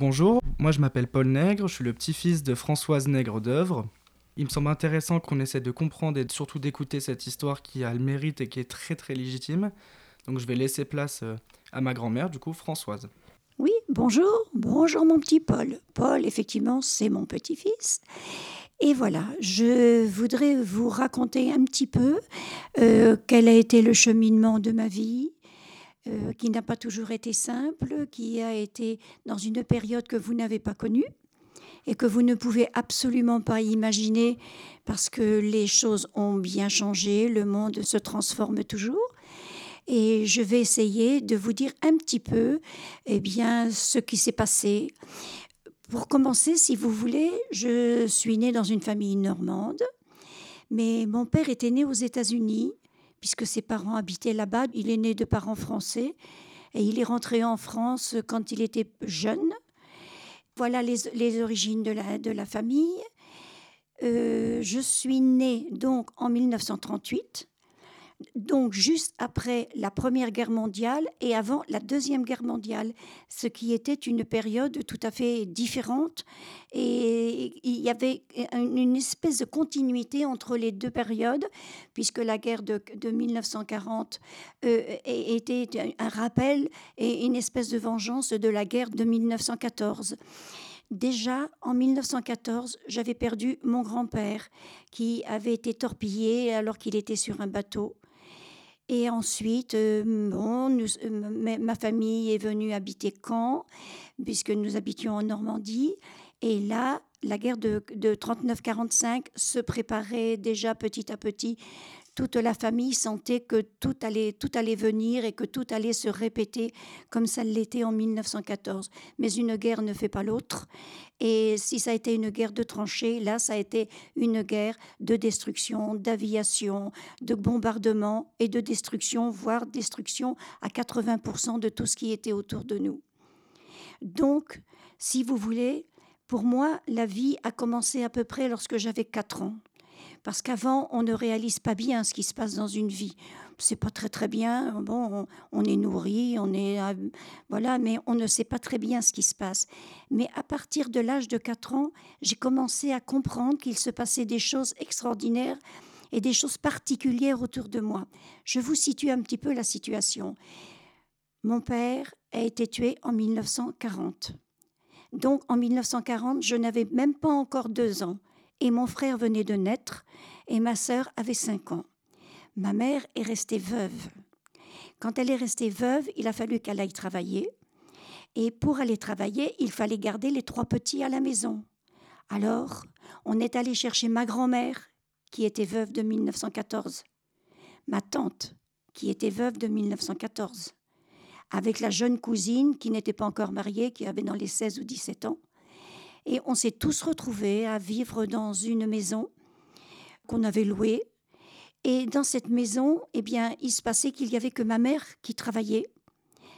Bonjour, moi je m'appelle Paul Nègre, je suis le petit-fils de Françoise Nègre d'œuvre. Il me semble intéressant qu'on essaie de comprendre et surtout d'écouter cette histoire qui a le mérite et qui est très très légitime. Donc je vais laisser place euh, à ma grand-mère, du coup Françoise. Oui, bonjour, bonjour mon petit Paul. Paul, effectivement, c'est mon petit-fils. Et voilà, je voudrais vous raconter un petit peu euh, quel a été le cheminement de ma vie, euh, qui n'a pas toujours été simple, qui a été dans une période que vous n'avez pas connue et que vous ne pouvez absolument pas imaginer parce que les choses ont bien changé, le monde se transforme toujours. Et je vais essayer de vous dire un petit peu eh bien, ce qui s'est passé. Pour commencer, si vous voulez, je suis née dans une famille normande, mais mon père était né aux États-Unis puisque ses parents habitaient là-bas. Il est né de parents français et il est rentré en France quand il était jeune. Voilà les, origines de la, de la famille. Euh, je suis née donc en 1938 donc juste après la Première Guerre mondiale et avant la Deuxième Guerre mondiale, ce qui était une période tout à fait différente. Et il y avait une espèce de continuité entre les deux périodes, puisque la guerre de, 1940 euh, était un rappel et une espèce de vengeance de la guerre de 1914. Déjà, en 1914, j'avais perdu mon grand-père qui avait été torpillé alors qu'il était sur un bateau. Et ensuite, euh, bon, euh, ma famille est venue habiter Caen, puisque nous habitions en Normandie. Et là, la guerre de, de 39-45 se préparait déjà petit à petit toute la famille sentait que tout allait, tout allait venir et que tout allait se répéter comme ça l'était en 1914. Mais une guerre ne fait pas l'autre. Et si ça a été une guerre de tranchées, là, ça a été une guerre de destruction, d'aviation, de bombardement et de destruction, voire destruction à 80% de tout ce qui était autour de nous. Donc, si vous voulez, pour moi, la vie a commencé à peu près lorsque j'avais 4 ans. Parce qu'avant, on ne réalise pas bien ce qui se passe dans une vie. C'est pas très très bien. Bon, on, est nourri, on est euh, voilà, mais on ne sait pas très bien ce qui se passe. Mais à partir de l'âge de 4 ans, j'ai commencé à comprendre qu'il se passait des choses extraordinaires et des choses particulières autour de moi. Je vous situe un petit peu la situation. Mon père a été tué en 1940. Donc en 1940, je n'avais même pas encore deux ans et mon frère venait de naître et ma sœur avait cinq ans. Ma mère est restée veuve. Quand elle est restée veuve, il a fallu qu'elle aille travailler. Et pour aller travailler, il fallait garder les trois petits à la maison. Alors, on est allé chercher ma grand-mère, qui était veuve de 1914, ma tante, qui était veuve de 1914, avec la jeune cousine qui n'était pas encore mariée, qui avait dans les 16 ou 17 ans, et on s'est tous retrouvés à vivre dans une maison qu'on avait louée. Et dans cette maison, eh bien, il se passait qu'il y avait que ma mère qui travaillait.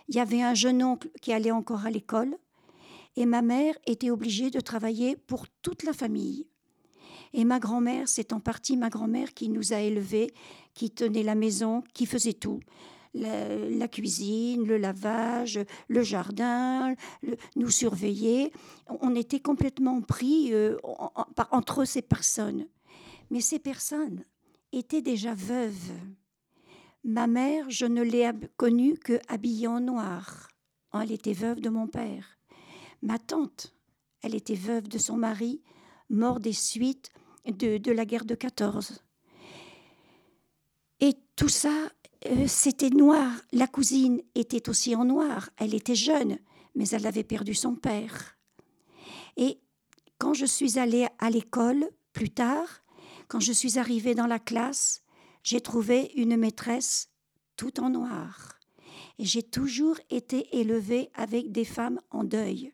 Il y avait un jeune oncle qui allait encore à l'école. Et ma mère était obligée de travailler pour toute la famille. Et ma grand-mère, c'est en partie ma grand-mère qui nous a élevés, qui tenait la maison, qui faisait tout la, cuisine, le lavage, le jardin, nous surveiller. On était complètement pris euh, entre ces personnes. Mais ces personnes étaient déjà veuves. Ma mère, je ne l'ai connue que habillée en noir. Elle était veuve de mon père. Ma tante, elle était veuve de son mari, mort des suites de, de la guerre de 14. Et tout ça euh, c'était noir. La cousine était aussi en noir. Elle était jeune, mais elle avait perdu son père. Et quand je suis allée à l'école, plus tard, quand je suis arrivée dans la classe, j'ai trouvé une maîtresse tout en noir. Et j'ai toujours été élevée avec des femmes en deuil.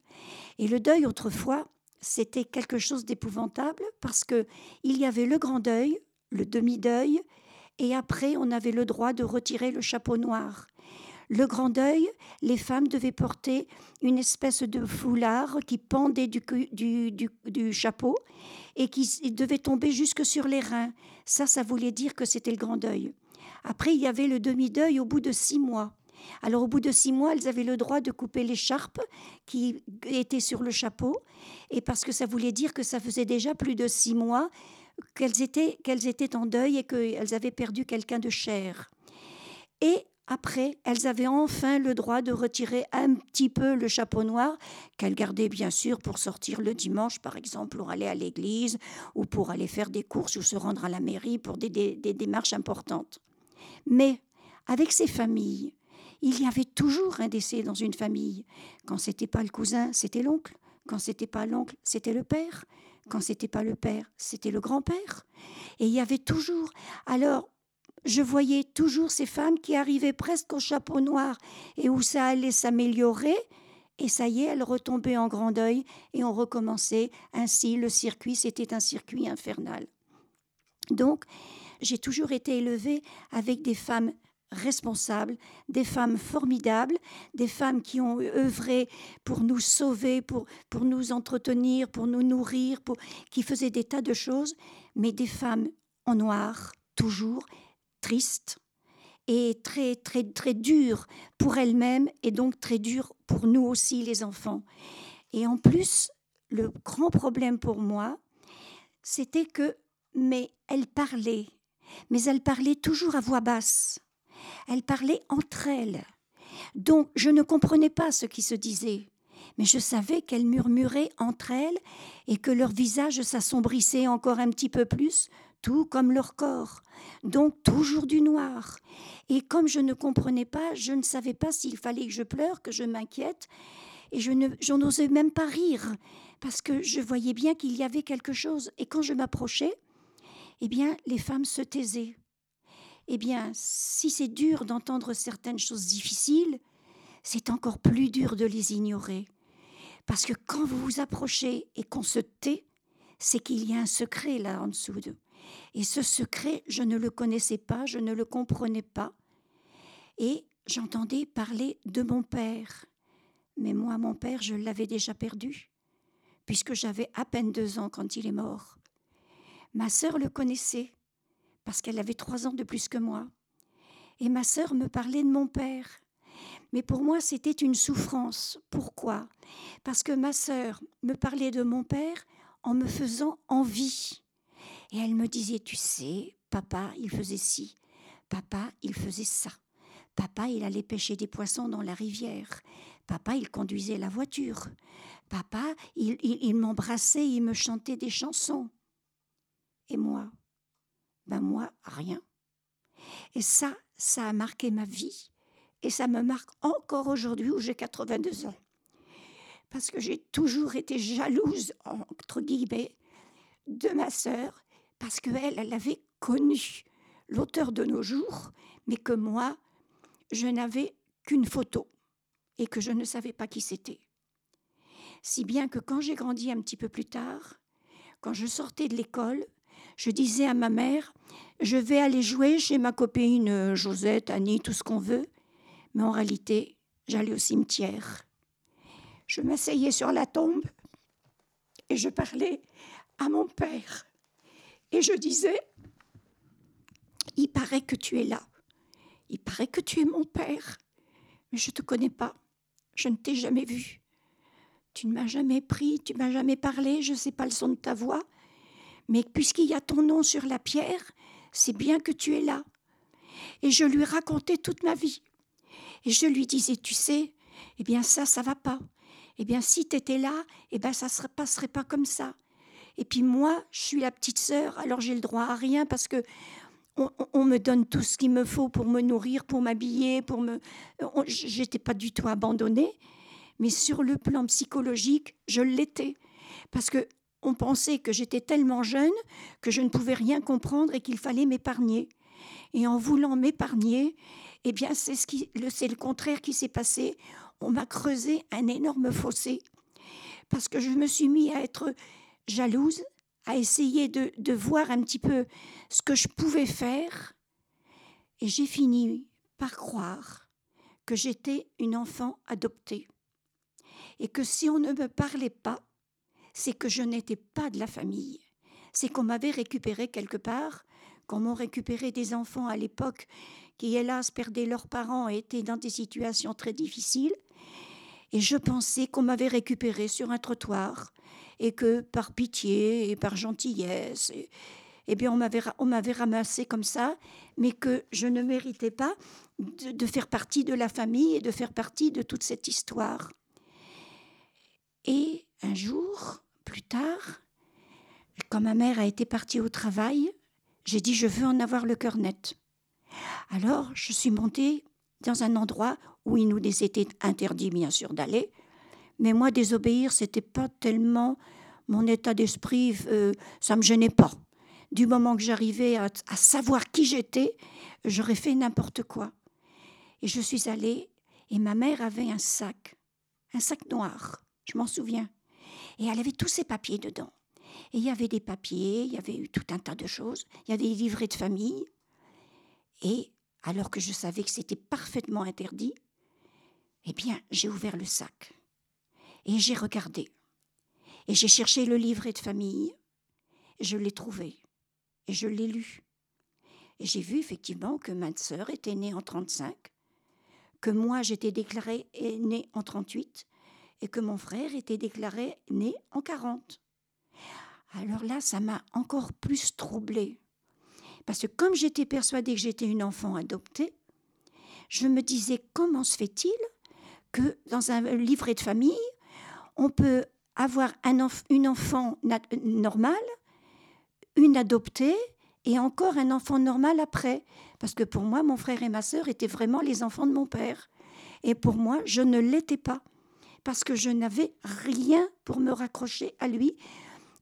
Et le deuil autrefois, c'était quelque chose d'épouvantable parce que il y avait le grand deuil, le demi-deuil et après on avait le droit de retirer le chapeau noir. Le grand deuil, les femmes devaient porter une espèce de foulard qui pendait du, du, chapeau et qui devait tomber jusque sur les reins. Ça, ça voulait dire que c'était le grand deuil. Après, il y avait le demi-deuil au bout de six mois. Alors au bout de six mois, elles avaient le droit de couper l'écharpe qui était sur le chapeau, et parce que ça voulait dire que ça faisait déjà plus de six mois qu'elles étaient, étaient en deuil et qu'elles avaient perdu quelqu'un de cher. Et après, elles avaient enfin le droit de retirer un petit peu le chapeau noir, qu'elles gardaient bien sûr pour sortir le dimanche, par exemple, pour aller à l'église, ou pour aller faire des courses ou se rendre à la mairie pour des, des démarches importantes. Mais avec ces familles, il y avait toujours un décès dans une famille. Quand c'était pas le cousin, c'était l'oncle. Quand c'était pas l'oncle, c'était le père. Quand c'était pas le père, c'était le grand-père. Et il y avait toujours. Alors, je voyais toujours ces femmes qui arrivaient presque au chapeau noir et où ça allait s'améliorer. Et ça y est, elles retombaient en grand deuil et on recommençait. Ainsi, le circuit, c'était un circuit infernal. Donc, j'ai toujours été élevée avec des femmes responsables, des femmes formidables, des femmes qui ont œuvré pour nous sauver, pour, pour nous entretenir, pour nous nourrir, qui faisaient des tas de choses, mais des femmes en noir, toujours tristes et très, très, très dures pour elles-mêmes et donc très dures pour nous aussi, les enfants. Et en plus, le grand problème pour moi, c'était que, mais elles parlaient, mais elles parlaient toujours à voix basse. Elles parlaient entre elles. Donc je ne comprenais pas ce qui se disait, mais je savais qu'elles murmuraient entre elles et que leur visage s'assombrissait encore un petit peu plus, tout comme leur corps. Donc toujours du noir. Et comme je ne comprenais pas, je ne savais pas s'il fallait que je pleure, que je m'inquiète, et je n'osais même pas rire, parce que je voyais bien qu'il y avait quelque chose. Et quand je m'approchais, eh bien, les femmes se taisaient eh bien, si c'est dur d'entendre certaines choses difficiles, c'est encore plus dur de les ignorer. Parce que quand vous vous approchez et qu'on se tait, c'est qu'il y a un secret là en dessous de. Et ce secret, je ne le connaissais pas, je ne le comprenais pas. Et j'entendais parler de mon père. Mais moi, mon père, je l'avais déjà perdu, puisque j'avais à peine deux ans quand il est mort. Ma sœur le connaissait, parce qu'elle avait trois ans de plus que moi. Et ma sœur me parlait de mon père. Mais pour moi, c'était une souffrance. Pourquoi? Parce que ma sœur me parlait de mon père en me faisant envie. Et elle me disait, tu sais, papa, il faisait ci, papa, il faisait ça. Papa, il allait pêcher des poissons dans la rivière. Papa, il conduisait la voiture. Papa, il, il, il m'embrassait, il me chantait des chansons. Et moi, ben moi, rien. Et ça, ça a marqué ma vie. Et ça me marque encore aujourd'hui où j'ai 82 ans. Parce que j'ai toujours été jalouse, entre guillemets, de ma sœur, parce qu'elle, elle avait connu l'auteur de nos jours, mais que moi, je n'avais qu'une photo et que je ne savais pas qui c'était. Si bien que quand j'ai grandi un petit peu plus tard, quand je sortais de l'école, je disais à ma mère, je vais aller jouer chez ma copine euh, Josette, Annie, tout ce qu'on veut. Mais en réalité, j'allais au cimetière. Je m'asseyais sur la tombe et je parlais à mon père. Et je disais, il paraît que tu es là. Il paraît que tu es mon père. Mais je ne te connais pas. Je ne t'ai jamais vu. Tu ne m'as jamais pris, tu ne m'as jamais parlé, je ne sais pas le son de ta voix mais puisqu'il y a ton nom sur la pierre, c'est bien que tu es là. Et je lui racontais toute ma vie. Et je lui disais, tu sais, eh bien ça, ça va pas. Eh bien si tu étais là, eh bien ça ne passerait pas comme ça. Et puis moi, je suis la petite sœur, alors j'ai le droit à rien parce que on, me donne tout ce qu'il me faut pour me nourrir, pour m'habiller, pour me. J'étais pas du tout abandonnée, mais sur le plan psychologique, je l'étais parce que on pensait que j'étais tellement jeune que je ne pouvais rien comprendre et qu'il fallait m'épargner. Et en voulant m'épargner, eh bien, c'est ce qui, c'est le contraire qui s'est passé. On m'a creusé un énorme fossé parce que je me suis mis à être jalouse, à essayer de voir un petit peu ce que je pouvais faire. Et j'ai fini par croire que j'étais une enfant adoptée et que si on ne me parlait pas, c'est que je n'étais pas de la famille. C'est qu'on m'avait récupéré quelque part, qu'on m'ont récupéré des enfants à l'époque qui, hélas, perdaient leurs parents et étaient dans des situations très difficiles. Et je pensais qu'on m'avait récupéré sur un trottoir et que par pitié et par gentillesse, eh bien, on m'avait, ramassé comme ça, mais que je ne méritais pas de, faire partie de la famille et de faire partie de toute cette histoire. Et un jour, plus tard, quand ma mère a été partie au travail, j'ai dit je veux en avoir le cœur net. Alors, je suis montée dans un endroit où il nous était interdit, bien sûr, d'aller. Mais moi, désobéir, c'était pas tellement mon état d'esprit, euh, ça me gênait pas. Du moment que j'arrivais à, à, savoir qui j'étais, j'aurais fait n'importe quoi. Et je suis allée, et ma mère avait un sac, un sac noir, je m'en souviens. Et elle avait tous ses papiers dedans. Et il y avait des papiers, il y avait eu tout un tas de choses, il y avait des livrets de famille. Et alors que je savais que c'était parfaitement interdit, eh bien, j'ai ouvert le sac et j'ai regardé. Et j'ai cherché le livret de famille. Je l'ai trouvé et je l'ai lu. Et j'ai vu effectivement que ma sœur était née en 35, que moi j'étais déclarée née en 38 et que mon frère était déclaré né en 40. Alors là, ça m'a encore plus troublée. Parce que comme j'étais persuadée que j'étais une enfant adoptée, je me disais comment se fait-il que dans un livret de famille, on peut avoir un une enfant normale, une adoptée et encore un enfant normal après? Parce que pour moi, mon frère et ma sœur étaient vraiment les enfants de mon père. Et pour moi, je ne l'étais pas. Parce que je n'avais rien pour me raccrocher à lui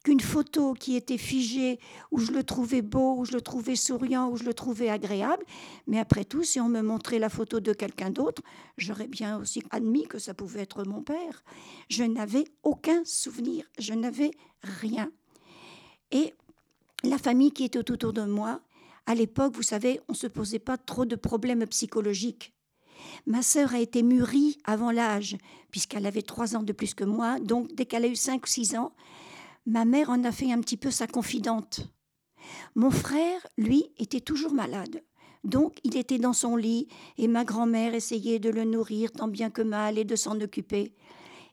qu'une photo qui était figée, où je le trouvais beau, où je le trouvais souriant, où je le trouvais agréable. Mais après tout, si on me montrait la photo de quelqu'un d'autre, j'aurais bien aussi admis que ça pouvait être mon père. Je n'avais aucun souvenir, je n'avais rien. Et la famille qui était autour de moi, à l'époque, vous savez, on ne se posait pas trop de problèmes psychologiques. Ma sœur a été mûrie avant l'âge, puisqu'elle avait trois ans de plus que moi, donc dès qu'elle a eu cinq ou six ans, ma mère en a fait un petit peu sa confidente. Mon frère, lui, était toujours malade. Donc il était dans son lit et ma grand-mère essayait de le nourrir tant bien que mal et de s'en occuper.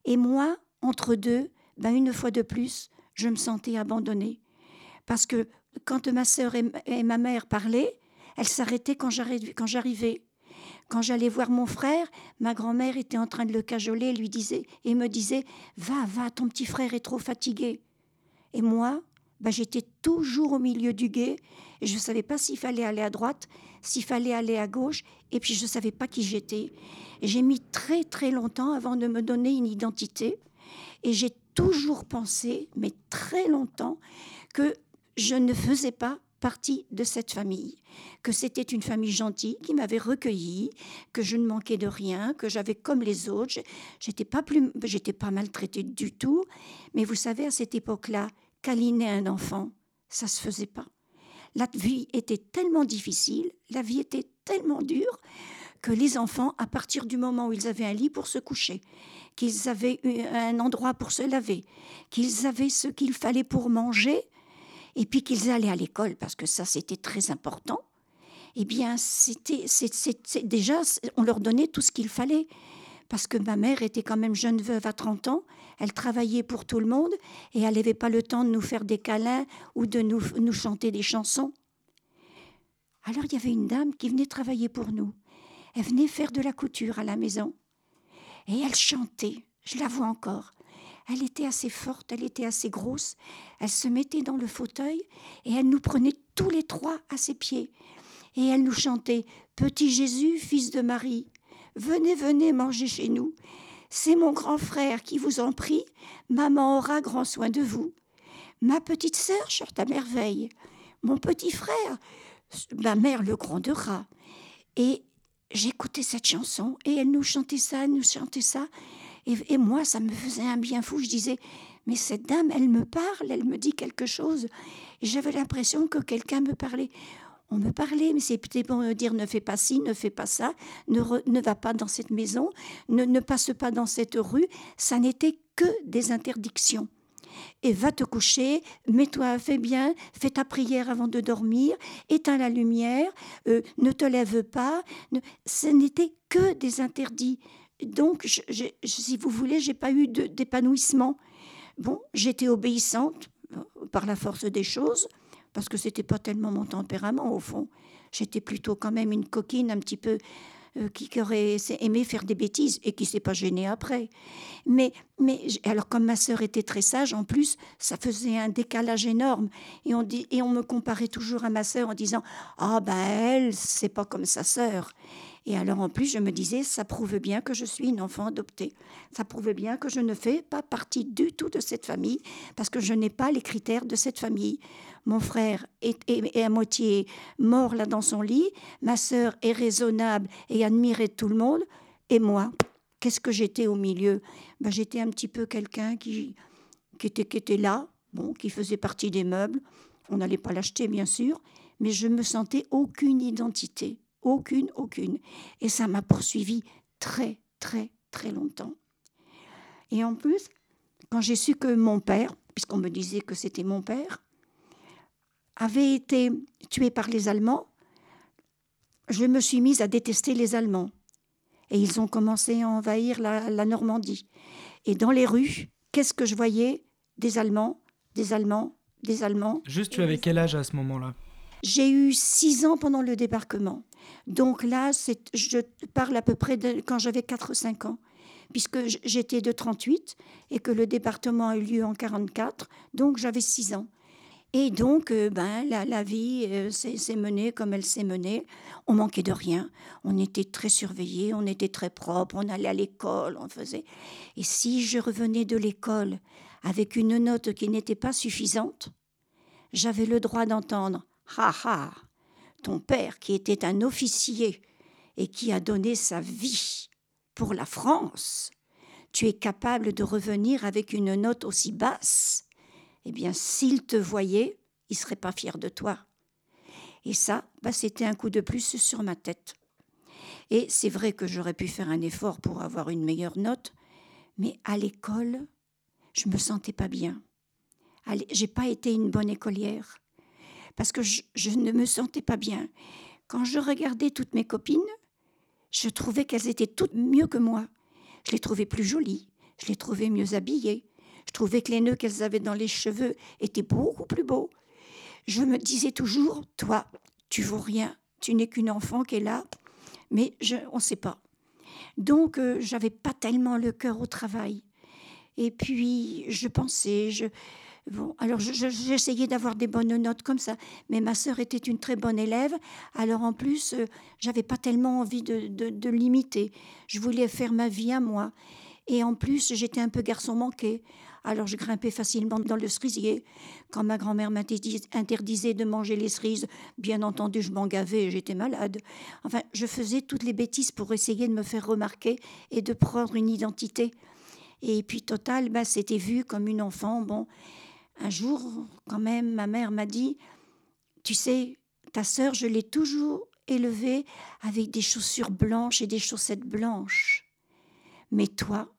Et moi, entre deux, ben une fois de plus, je me sentais abandonnée. Parce que quand ma sœur et ma mère parlaient, elles s'arrêtaient quand j'arrivais. Quand j'allais voir mon frère, ma grand-mère était en train de le cajoler lui disait, et me disait Va, va, ton petit frère est trop fatigué. Et moi, bah, j'étais toujours au milieu du guet et je ne savais pas s'il fallait aller à droite, s'il fallait aller à gauche, et puis je ne savais pas qui j'étais. J'ai mis très très longtemps avant de me donner une identité et j'ai toujours pensé, mais très longtemps, que je ne faisais pas partie de cette famille, que c'était une famille gentille qui m'avait recueillie, que je ne manquais de rien, que j'avais comme les autres, j'étais pas plus, j'étais pas maltraitée du tout, mais vous savez à cette époque-là, câliner un enfant, ça se faisait pas. La vie était tellement difficile, la vie était tellement dure que les enfants, à partir du moment où ils avaient un lit pour se coucher, qu'ils avaient un endroit pour se laver, qu'ils avaient ce qu'il fallait pour manger, et puis qu'ils allaient à l'école, parce que ça c'était très important, eh bien c'était déjà, on leur donnait tout ce qu'il fallait. Parce que ma mère était quand même jeune veuve à 30 ans, elle travaillait pour tout le monde et elle n'avait pas le temps de nous faire des câlins ou de nous, nous chanter des chansons. Alors il y avait une dame qui venait travailler pour nous. Elle venait faire de la couture à la maison. Et elle chantait, je la vois encore. Elle était assez forte, elle était assez grosse. Elle se mettait dans le fauteuil et elle nous prenait tous les trois à ses pieds. Et elle nous chantait Petit Jésus, fils de Marie, venez, venez manger chez nous. C'est mon grand frère qui vous en prie. Maman aura grand soin de vous. Ma petite sœur chante à merveille. Mon petit frère, ma mère le grondera. Et j'écoutais cette chanson et elle nous chantait ça, elle nous chantait ça. Et, moi, ça me faisait un bien fou. Je disais, mais cette dame, elle me parle, elle me dit quelque chose. J'avais l'impression que quelqu'un me parlait. On me parlait, mais peut-être pour me dire ne fais pas ci, ne fais pas ça, ne, ne va pas dans cette maison, ne, ne passe pas dans cette rue. Ça n'était que des interdictions. et va te coucher, mets-toi, fais bien, fais ta prière avant de dormir, éteins la lumière, euh, ne te lève pas. Ce n'était que des interdits. Donc, si vous voulez, j'ai pas eu d'épanouissement. Bon, j'étais obéissante euh, par la force des choses, parce que c'était pas tellement mon tempérament au fond. J'étais plutôt quand même une coquine un petit peu euh, qui, aurait aimé faire des bêtises et qui s'est pas gênée après. Mais, mais alors comme ma sœur était très sage, en plus, ça faisait un décalage énorme. Et on, dit, et on me comparait toujours à ma sœur en disant Ah ben elle, c'est pas comme sa sœur. Et alors en plus, je me disais, ça prouve bien que je suis une enfant adoptée. Ça prouve bien que je ne fais pas partie du tout de cette famille, parce que je n'ai pas les critères de cette famille. Mon frère est, à moitié mort là dans son lit, ma sœur est raisonnable et admirée de tout le monde, et moi, qu'est-ce que j'étais au milieu? Ben, J'étais un petit peu quelqu'un qui, qui, était, qui était là, bon, qui faisait partie des meubles. On n'allait pas l'acheter, bien sûr, mais je me sentais aucune identité. Aucune, aucune. Et ça m'a poursuivi très, très, très longtemps. Et en plus, quand j'ai su que mon père, puisqu'on me disait que c'était mon père, avait été tué par les Allemands, je me suis mise à détester les Allemands. Et ils ont commencé à envahir la, la Normandie. Et dans les rues, qu'est-ce que je voyais? Des Allemands, des Allemands, des Allemands. Juste, tu avais quel âge à ce moment-là? J'ai eu six ans pendant le débarquement. Donc là, je parle à peu près quand j'avais 4 ou 5 ans, puisque j'étais de 38 et que le département a eu lieu en 44, donc j'avais 6 ans. Et donc, euh, ben, la, vie euh, s'est menée comme elle s'est menée. On manquait de rien. On était très surveillés, on était très propre, on allait à l'école, on faisait. Et si je revenais de l'école avec une note qui n'était pas suffisante, j'avais le droit d'entendre Ha ha ton père qui était un officier et qui a donné sa vie pour la France, tu es capable de revenir avec une note aussi basse, eh bien, s'il te voyait, il serait pas fier de toi. Et ça, bah, c'était un coup de plus sur ma tête. Et c'est vrai que j'aurais pu faire un effort pour avoir une meilleure note, mais à l'école, je me sentais pas bien. J'ai pas été une bonne écolière parce que je, ne me sentais pas bien. Quand je regardais toutes mes copines, je trouvais qu'elles étaient toutes mieux que moi. Je les trouvais plus jolies, je les trouvais mieux habillées, je trouvais que les nœuds qu'elles avaient dans les cheveux étaient beaucoup plus beaux. Je me disais toujours, toi, tu vaux rien, tu n'es qu'une enfant qui est là, mais je, on ne sait pas. Donc, euh, j'avais pas tellement le cœur au travail. Et puis, je pensais, je, Bon, alors j'essayais d'avoir des bonnes notes comme ça, mais ma sœur était une très bonne élève, alors en plus, euh, j'avais pas tellement envie de, de, l'imiter. Je voulais faire ma vie à moi. Et en plus, j'étais un peu garçon manqué. Alors je grimpais facilement dans le cerisier. Quand ma grand-mère m'interdisait de manger les cerises, bien entendu, je m'en gavais, j'étais malade. Enfin, je faisais toutes les bêtises pour essayer de me faire remarquer et de prendre une identité. Et puis, total, bah, c'était vu comme une enfant, bon, un jour, quand même, ma mère m'a dit, tu sais, ta sœur, je l'ai toujours élevée avec des chaussures blanches et des chaussettes blanches. Mais toi,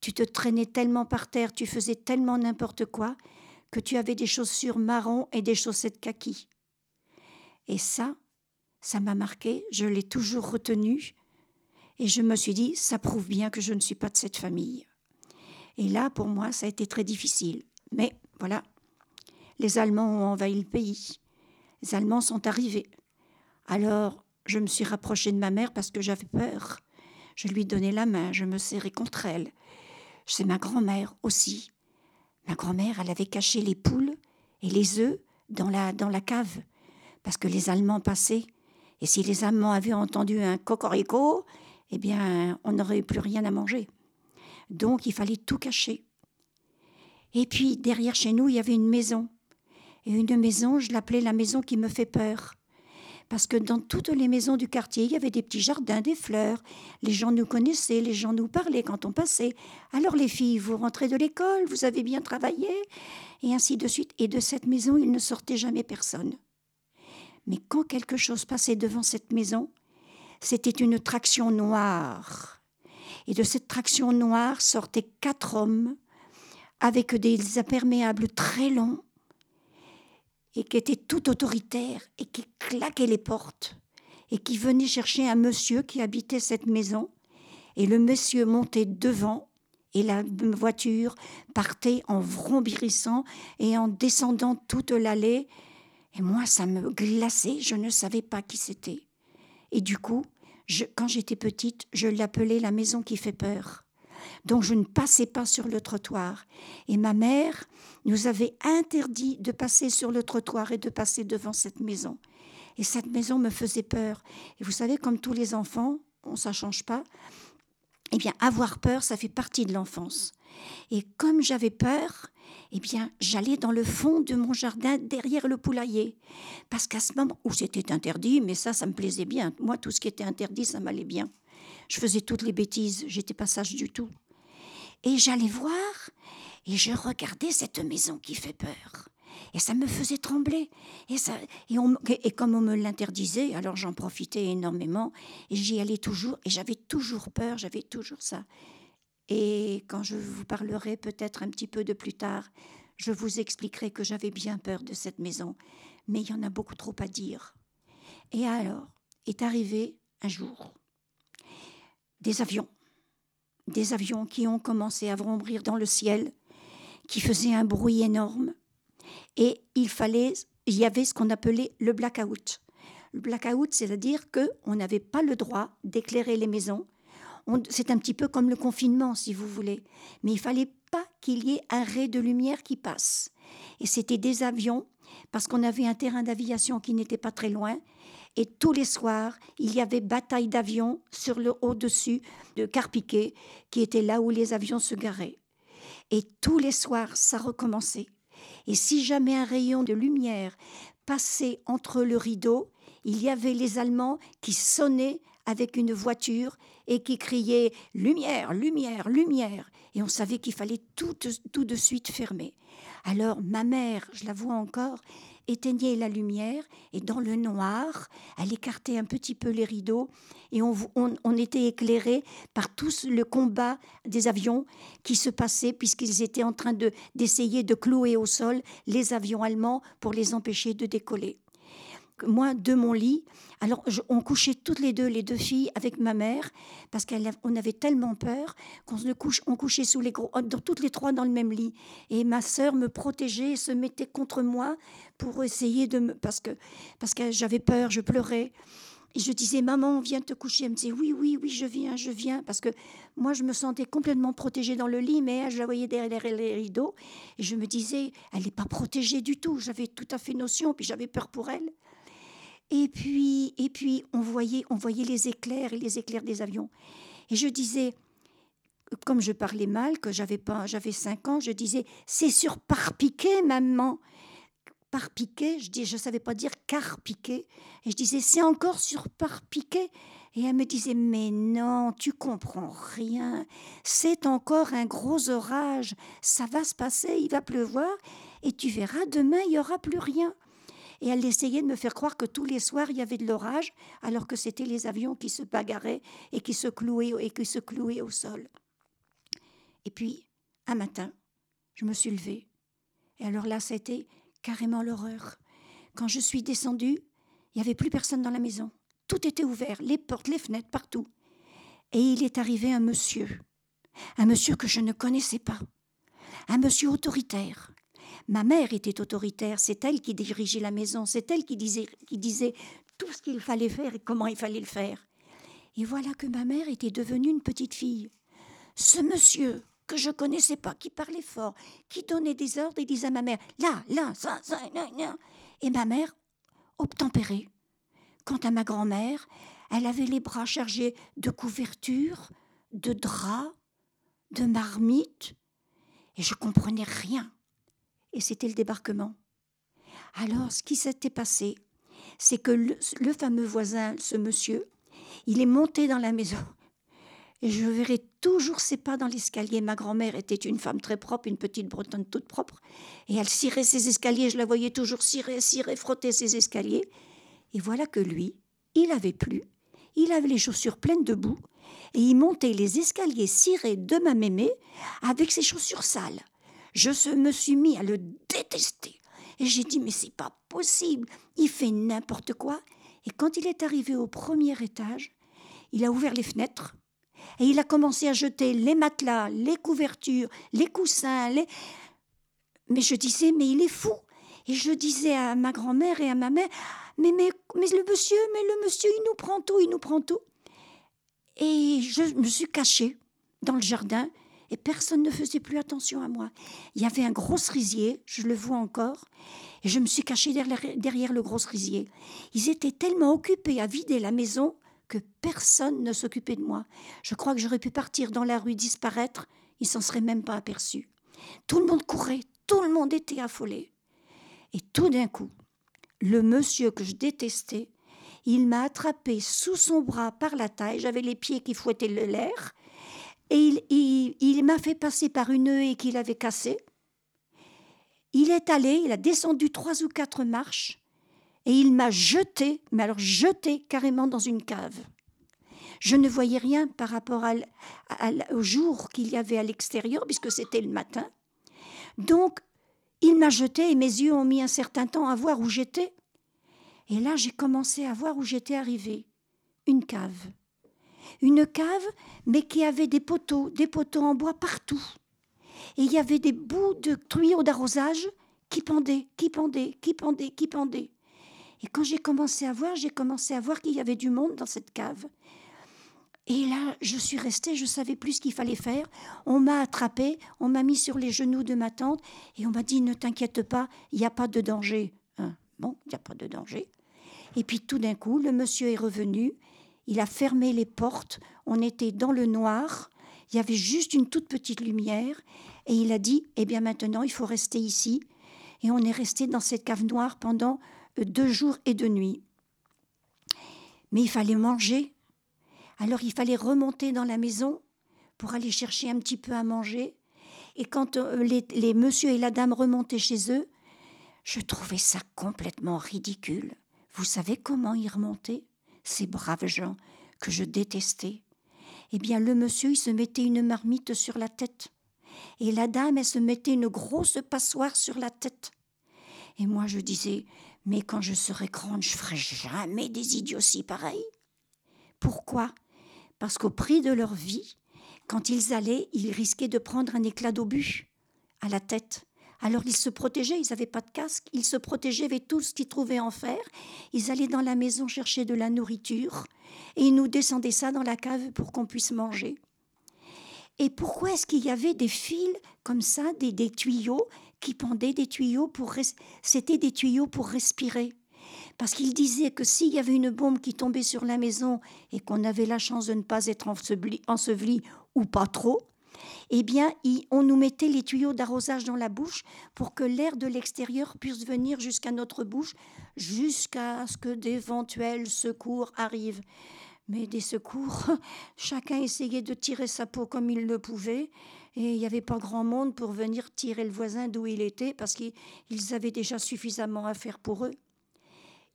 tu te traînais tellement par terre, tu faisais tellement n'importe quoi, que tu avais des chaussures marron et des chaussettes kaki. Et ça, ça m'a marqué, je l'ai toujours retenu, et je me suis dit, ça prouve bien que je ne suis pas de cette famille. Et là, pour moi, ça a été très difficile. Mais voilà. Les Allemands ont envahi le pays. Les Allemands sont arrivés. Alors, je me suis rapprochée de ma mère parce que j'avais peur. Je lui donnais la main, je me serrais contre elle. C'est ma grand-mère aussi. Ma grand-mère, elle avait caché les poules et les œufs dans la, dans la cave parce que les Allemands passaient. Et si les Allemands avaient entendu un cocorico, eh bien, on n'aurait plus rien à manger. Donc, il fallait tout cacher. Et puis derrière chez nous, il y avait une maison. Et une maison, je l'appelais la maison qui me fait peur. Parce que dans toutes les maisons du quartier, il y avait des petits jardins, des fleurs. Les gens nous connaissaient, les gens nous parlaient quand on passait. Alors les filles, vous rentrez de l'école, vous avez bien travaillé, et ainsi de suite. Et de cette maison, il ne sortait jamais personne. Mais quand quelque chose passait devant cette maison, c'était une traction noire. Et de cette traction noire sortaient quatre hommes avec des imperméables très longs et qui était tout autoritaire et qui claquait les portes et qui venait chercher un monsieur qui habitait cette maison. Et le monsieur montait devant et la voiture partait en vrombirissant et en descendant toute l'allée. Et moi, ça me glaçait, je ne savais pas qui c'était. Et du coup, quand j'étais petite, je l'appelais la maison qui fait peur. Donc je ne passais pas sur le trottoir. Et ma mère nous avait interdit de passer sur le trottoir et de passer devant cette maison. Et cette maison me faisait peur. Et vous savez, comme tous les enfants, on ça change pas. Eh bien, avoir peur, ça fait partie de l'enfance. Et comme j'avais peur, eh bien, j'allais dans le fond de mon jardin, derrière le poulailler. Parce qu'à ce moment où c'était interdit, mais ça, ça me plaisait bien. Moi, tout ce qui était interdit, ça m'allait bien. Je faisais toutes les bêtises, j'étais pas sage du tout. Et j'allais voir, et je regardais cette maison qui fait peur. Et ça me faisait trembler. Et, ça, et, et comme on me l'interdisait, alors j'en profitais énormément. Et j'y allais toujours. Et j'avais toujours peur, j'avais toujours ça. Et quand je vous parlerai peut-être un petit peu de plus tard, je vous expliquerai que j'avais bien peur de cette maison. Mais il y en a beaucoup trop à dire. Et alors est arrivé un jour des avions. Des avions qui ont commencé à vrombrir dans le ciel, qui faisaient un bruit énorme. Et il fallait, il y avait ce qu'on appelait le blackout. Le blackout, c'est-à-dire qu'on n'avait pas le droit d'éclairer les maisons, c'est un petit peu comme le confinement, si vous voulez. Mais il fallait pas qu'il y ait un ray de lumière qui passe. Et c'était des avions, parce qu'on avait un terrain d'aviation qui n'était pas très loin. Et tous les soirs, il y avait bataille d'avions sur le haut-dessus de Carpiquet, qui était là où les avions se garaient. Et tous les soirs, ça recommençait. Et si jamais un rayon de lumière passait entre le rideau, il y avait les Allemands qui sonnaient avec une voiture et qui criait Lumière, lumière, lumière. Et on savait qu'il fallait tout, tout de suite fermer. Alors ma mère, je la vois encore, éteignait la lumière et dans le noir, elle écartait un petit peu les rideaux et on, était éclairé par tout le combat des avions qui se passait puisqu'ils étaient en train de, d'essayer de clouer au sol les avions allemands pour les empêcher de décoller moi, de mon lit, alors on couchait toutes les deux, les deux filles, avec ma mère, parce qu'on avait tellement peur qu'on couche, on couchait sous les gros, toutes les trois dans le même lit. Et ma sœur me protégeait, se mettait contre moi pour essayer de me, parce que parce que j'avais peur, je pleurais. Et je disais, maman, viens te coucher. Elle me disait, oui, oui, oui, je viens, je viens. Parce que moi, je me sentais complètement protégée dans le lit, mais je la voyais derrière les rideaux. Et je me disais, elle n'est pas protégée du tout. J'avais tout à fait notion, puis j'avais peur pour elle. Et puis, et puis on, voyait, on voyait les éclairs et les éclairs des avions. Et je disais, comme je parlais mal, que j'avais pas, j'avais cinq ans, je disais, c'est sur Parpiquet, maman. Parpiquet, je dis, je savais pas dire Carpiquet. Et je disais, c'est encore sur Parpiquet. Et elle me disait, mais non, tu comprends rien. C'est encore un gros orage. Ça va se passer, il va pleuvoir. Et tu verras, demain, il y aura plus rien et elle essayait de me faire croire que tous les soirs il y avait de l'orage, alors que c'était les avions qui se bagarraient et qui se clouaient et qui se clouaient au sol. Et puis, un matin, je me suis levée. Et alors là, c'était carrément l'horreur. Quand je suis descendue, il n'y avait plus personne dans la maison. Tout était ouvert, les portes, les fenêtres, partout. Et il est arrivé un monsieur, un monsieur que je ne connaissais pas, un monsieur autoritaire, Ma mère était autoritaire, c'est elle qui dirigeait la maison, c'est elle qui disait, tout ce qu'il fallait faire et comment il fallait le faire. Et voilà que ma mère était devenue une petite fille. Ce monsieur que je connaissais pas, qui parlait fort, qui donnait des ordres et disait à ma mère là, là, ça, ça, là, là. Et ma mère obtempérait. Quant à ma grand-mère, elle avait les bras chargés de couvertures, de draps, de marmites, et je comprenais rien et c'était le débarquement. Alors, ce qui s'était passé, c'est que le, fameux voisin, ce monsieur, il est monté dans la maison. Et je verrai toujours ses pas dans l'escalier. Ma grand-mère était une femme très propre, une petite bretonne toute propre. Et elle cirait ses escaliers. Je la voyais toujours cirer, cirer, frotter ses escaliers. Et voilà que lui, il avait plu. Il avait les chaussures pleines de boue. Et il montait les escaliers cirés de ma mémé avec ses chaussures sales. Je me suis mis à le détester. Et j'ai dit, mais c'est pas possible, il fait n'importe quoi. Et quand il est arrivé au premier étage, il a ouvert les fenêtres et il a commencé à jeter les matelas, les couvertures, les coussins, les... Mais je disais, mais il est fou. Et je disais à ma grand-mère et à ma mère, mais, mais, mais le monsieur, mais le monsieur, il nous prend tout, il nous prend tout. Et je me suis cachée dans le jardin et personne ne faisait plus attention à moi. Il y avait un gros cerisier, je le vois encore, et je me suis cachée derrière, le gros cerisier. Ils étaient tellement occupés à vider la maison que personne ne s'occupait de moi. Je crois que j'aurais pu partir dans la rue, disparaître, ils s'en seraient même pas aperçus. Tout le monde courait, tout le monde était affolé. Et tout d'un coup, le monsieur que je détestais, il m'a attrapé sous son bras par la taille, j'avais les pieds qui fouettaient l'air, et il, m'a fait passer par une haie qu'il avait cassée. Il est allé, il a descendu trois ou quatre marches, et il m'a jeté, mais alors jeté carrément dans une cave. Je ne voyais rien par rapport au jour qu'il y avait à l'extérieur, puisque c'était le matin. Donc, il m'a jeté et mes yeux ont mis un certain temps à voir où j'étais. Et là, j'ai commencé à voir où j'étais arrivé. Une cave. Une cave, mais qui avait des poteaux, des poteaux en bois partout. Et il y avait des bouts de tuyaux d'arrosage qui pendaient, qui pendaient, qui pendaient, qui pendaient. Et quand j'ai commencé à voir, j'ai commencé à voir qu'il y avait du monde dans cette cave. Et là, je suis restée, je savais plus ce qu'il fallait faire. On m'a attrapée, on m'a mis sur les genoux de ma tante et on m'a dit ne t'inquiète pas, il n'y a pas de danger. Hein, bon, il n'y a pas de danger. Et puis tout d'un coup, le monsieur est revenu, il a fermé les portes, on était dans le noir, il y avait juste une toute petite lumière et il a dit eh bien maintenant, il faut rester ici. Et on est resté dans cette cave noire pendant euh, deux jours et deux nuits. Mais il fallait manger, alors il fallait remonter dans la maison pour aller chercher un petit peu à manger. Et quand euh, les, les monsieur et la dame remontaient chez eux, je trouvais ça complètement ridicule. Vous savez comment ils remontaient? Ces braves gens que je détestais. Eh bien, le monsieur, il se mettait une marmite sur la tête. Et la dame, elle se mettait une grosse passoire sur la tête. Et moi, je disais, mais quand je serai grande, je ferai jamais des idioties pareils. Pourquoi? Parce qu'au prix de leur vie, quand ils allaient, ils risquaient de prendre un éclat d'obus à la tête. Alors ils se protégeaient, ils n'avaient pas de casque, ils se protégeaient avec tout ce qu'ils trouvaient en faire. Ils allaient dans la maison chercher de la nourriture et ils nous descendaient ça dans la cave pour qu'on puisse manger. Et pourquoi est-ce qu'il y avait des fils comme ça, des, tuyaux qui pendaient des tuyaux pour... C'était des tuyaux pour respirer? Parce qu'il disait que s'il y avait une bombe qui tombait sur la maison et qu'on avait la chance de ne pas être enseveli, ou pas trop, eh bien, on nous mettait les tuyaux d'arrosage dans la bouche pour que l'air de l'extérieur puisse venir jusqu'à notre bouche, jusqu'à ce que d'éventuels secours arrivent. Mais des secours, chacun essayait de tirer sa peau comme il le pouvait, et il n'y avait pas grand monde pour venir tirer le voisin d'où il était, parce qu'ils avaient déjà suffisamment à faire pour eux.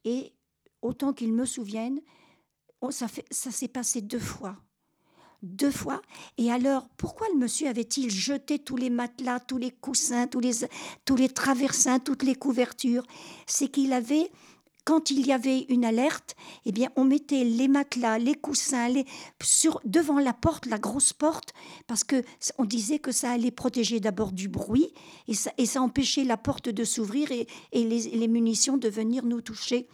Et autant qu'ils me souviennent, ça, s'est passé deux fois. Deux fois. Et alors, pourquoi le monsieur avait-il jeté tous les matelas, tous les coussins, tous les, traversins, toutes les couvertures? C'est qu'il avait quand il y avait une alerte, eh bien, on mettait les matelas, les coussins, les, sur, devant la porte, la grosse porte, parce que on disait que ça allait protéger d'abord du bruit et ça, empêchait la porte de s'ouvrir et, les, munitions de venir nous toucher.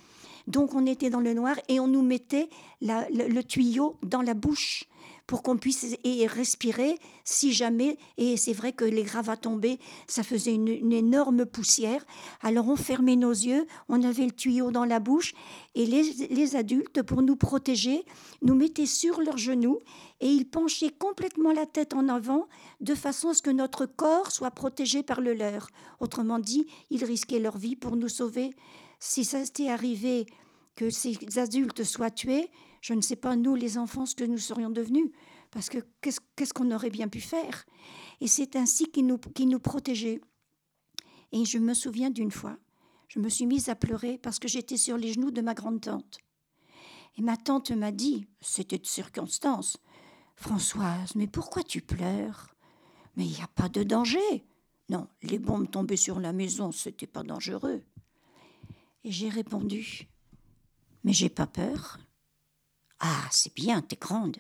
Donc on était dans le noir et on nous mettait le, tuyau dans la bouche pour qu'on puisse et respirer si jamais, et c'est vrai que les gravats tombaient, ça faisait une, énorme poussière. Alors on fermait nos yeux, on avait le tuyau dans la bouche, et les, les adultes, pour nous protéger, nous mettaient sur leurs genoux et ils penchaient complètement la tête en avant de façon à ce que notre corps soit protégé par le leur. Autrement dit, ils risquaient leur vie pour nous sauver. Si ça s'était arrivé que ces adultes soient tués, je ne sais pas, nous, les enfants, ce que nous serions devenus. Parce que qu'est-ce qu'on aurait bien pu faire Et c'est ainsi qu'ils nous, nous protégeaient. Et je me souviens d'une fois, je me suis mise à pleurer parce que j'étais sur les genoux de ma grande-tante. Et ma tante m'a dit, c'était de circonstance, Françoise, mais pourquoi tu pleures? Mais il n'y a pas de danger. Non, les bombes tombaient sur la maison, c'était pas dangereux. Et j'ai répondu Mais j'ai pas peur. Ah, c'est bien, t'es grande.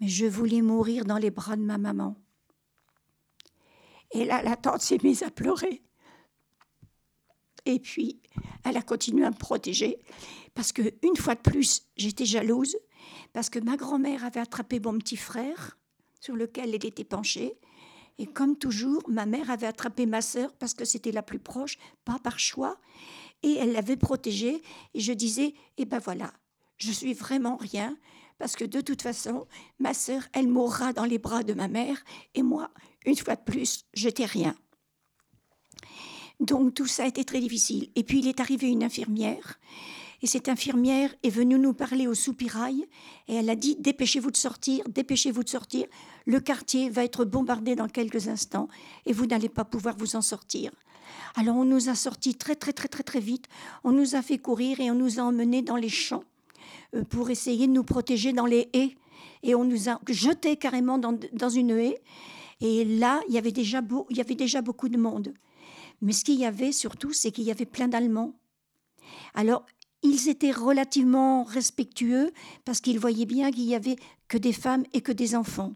Mais je voulais mourir dans les bras de ma maman. Et là, la tante s'est mise à pleurer. Et puis, elle a continué à me protéger. Parce que, une fois de plus, j'étais jalouse. Parce que ma grand-mère avait attrapé mon petit frère, sur lequel elle était penchée. Et comme toujours, ma mère avait attrapé ma sœur parce que c'était la plus proche, pas par choix. Et elle l'avait protégée. Et je disais, eh ben voilà, je suis vraiment rien. Parce que de toute façon, ma sœur, elle mourra dans les bras de ma mère. Et moi, une fois de plus, j'étais rien. Donc tout ça a été très difficile. Et puis il est arrivé une infirmière. Et cette infirmière est venue nous parler au soupirail et elle a dit dépêchez-vous de sortir, dépêchez-vous de sortir. Le quartier va être bombardé dans quelques instants et vous n'allez pas pouvoir vous en sortir. Alors on nous a sortis très très très très très vite. On nous a fait courir et on nous a emmenés dans les champs pour essayer de nous protéger dans les haies. Et on nous a jetés carrément dans, dans une haie. Et là, il y avait déjà, il y avait déjà beaucoup de monde. Mais ce qu'il y avait surtout, c'est qu'il y avait plein d'Allemands. Alors, ils étaient relativement respectueux parce qu'ils voyaient bien qu'il y avait que des femmes et que des enfants.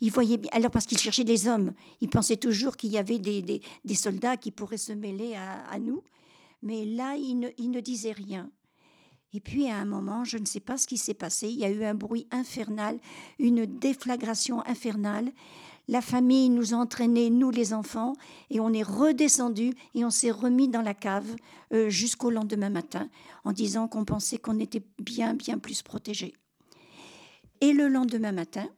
Ils voyaient alors parce qu'ils cherchaient des hommes, ils pensaient toujours qu'il y avait des, des, soldats qui pourraient se mêler à, nous. Mais là, ils ne, ils ne disaient rien. Et puis à un moment, je ne sais pas ce qui s'est passé, il y a eu un bruit infernal, une déflagration infernale. La famille nous a entraînés, nous les enfants, et on est redescendu et on s'est remis dans la cave euh, jusqu'au lendemain matin en disant qu'on pensait qu'on était bien, bien plus protégés. Et le lendemain matin,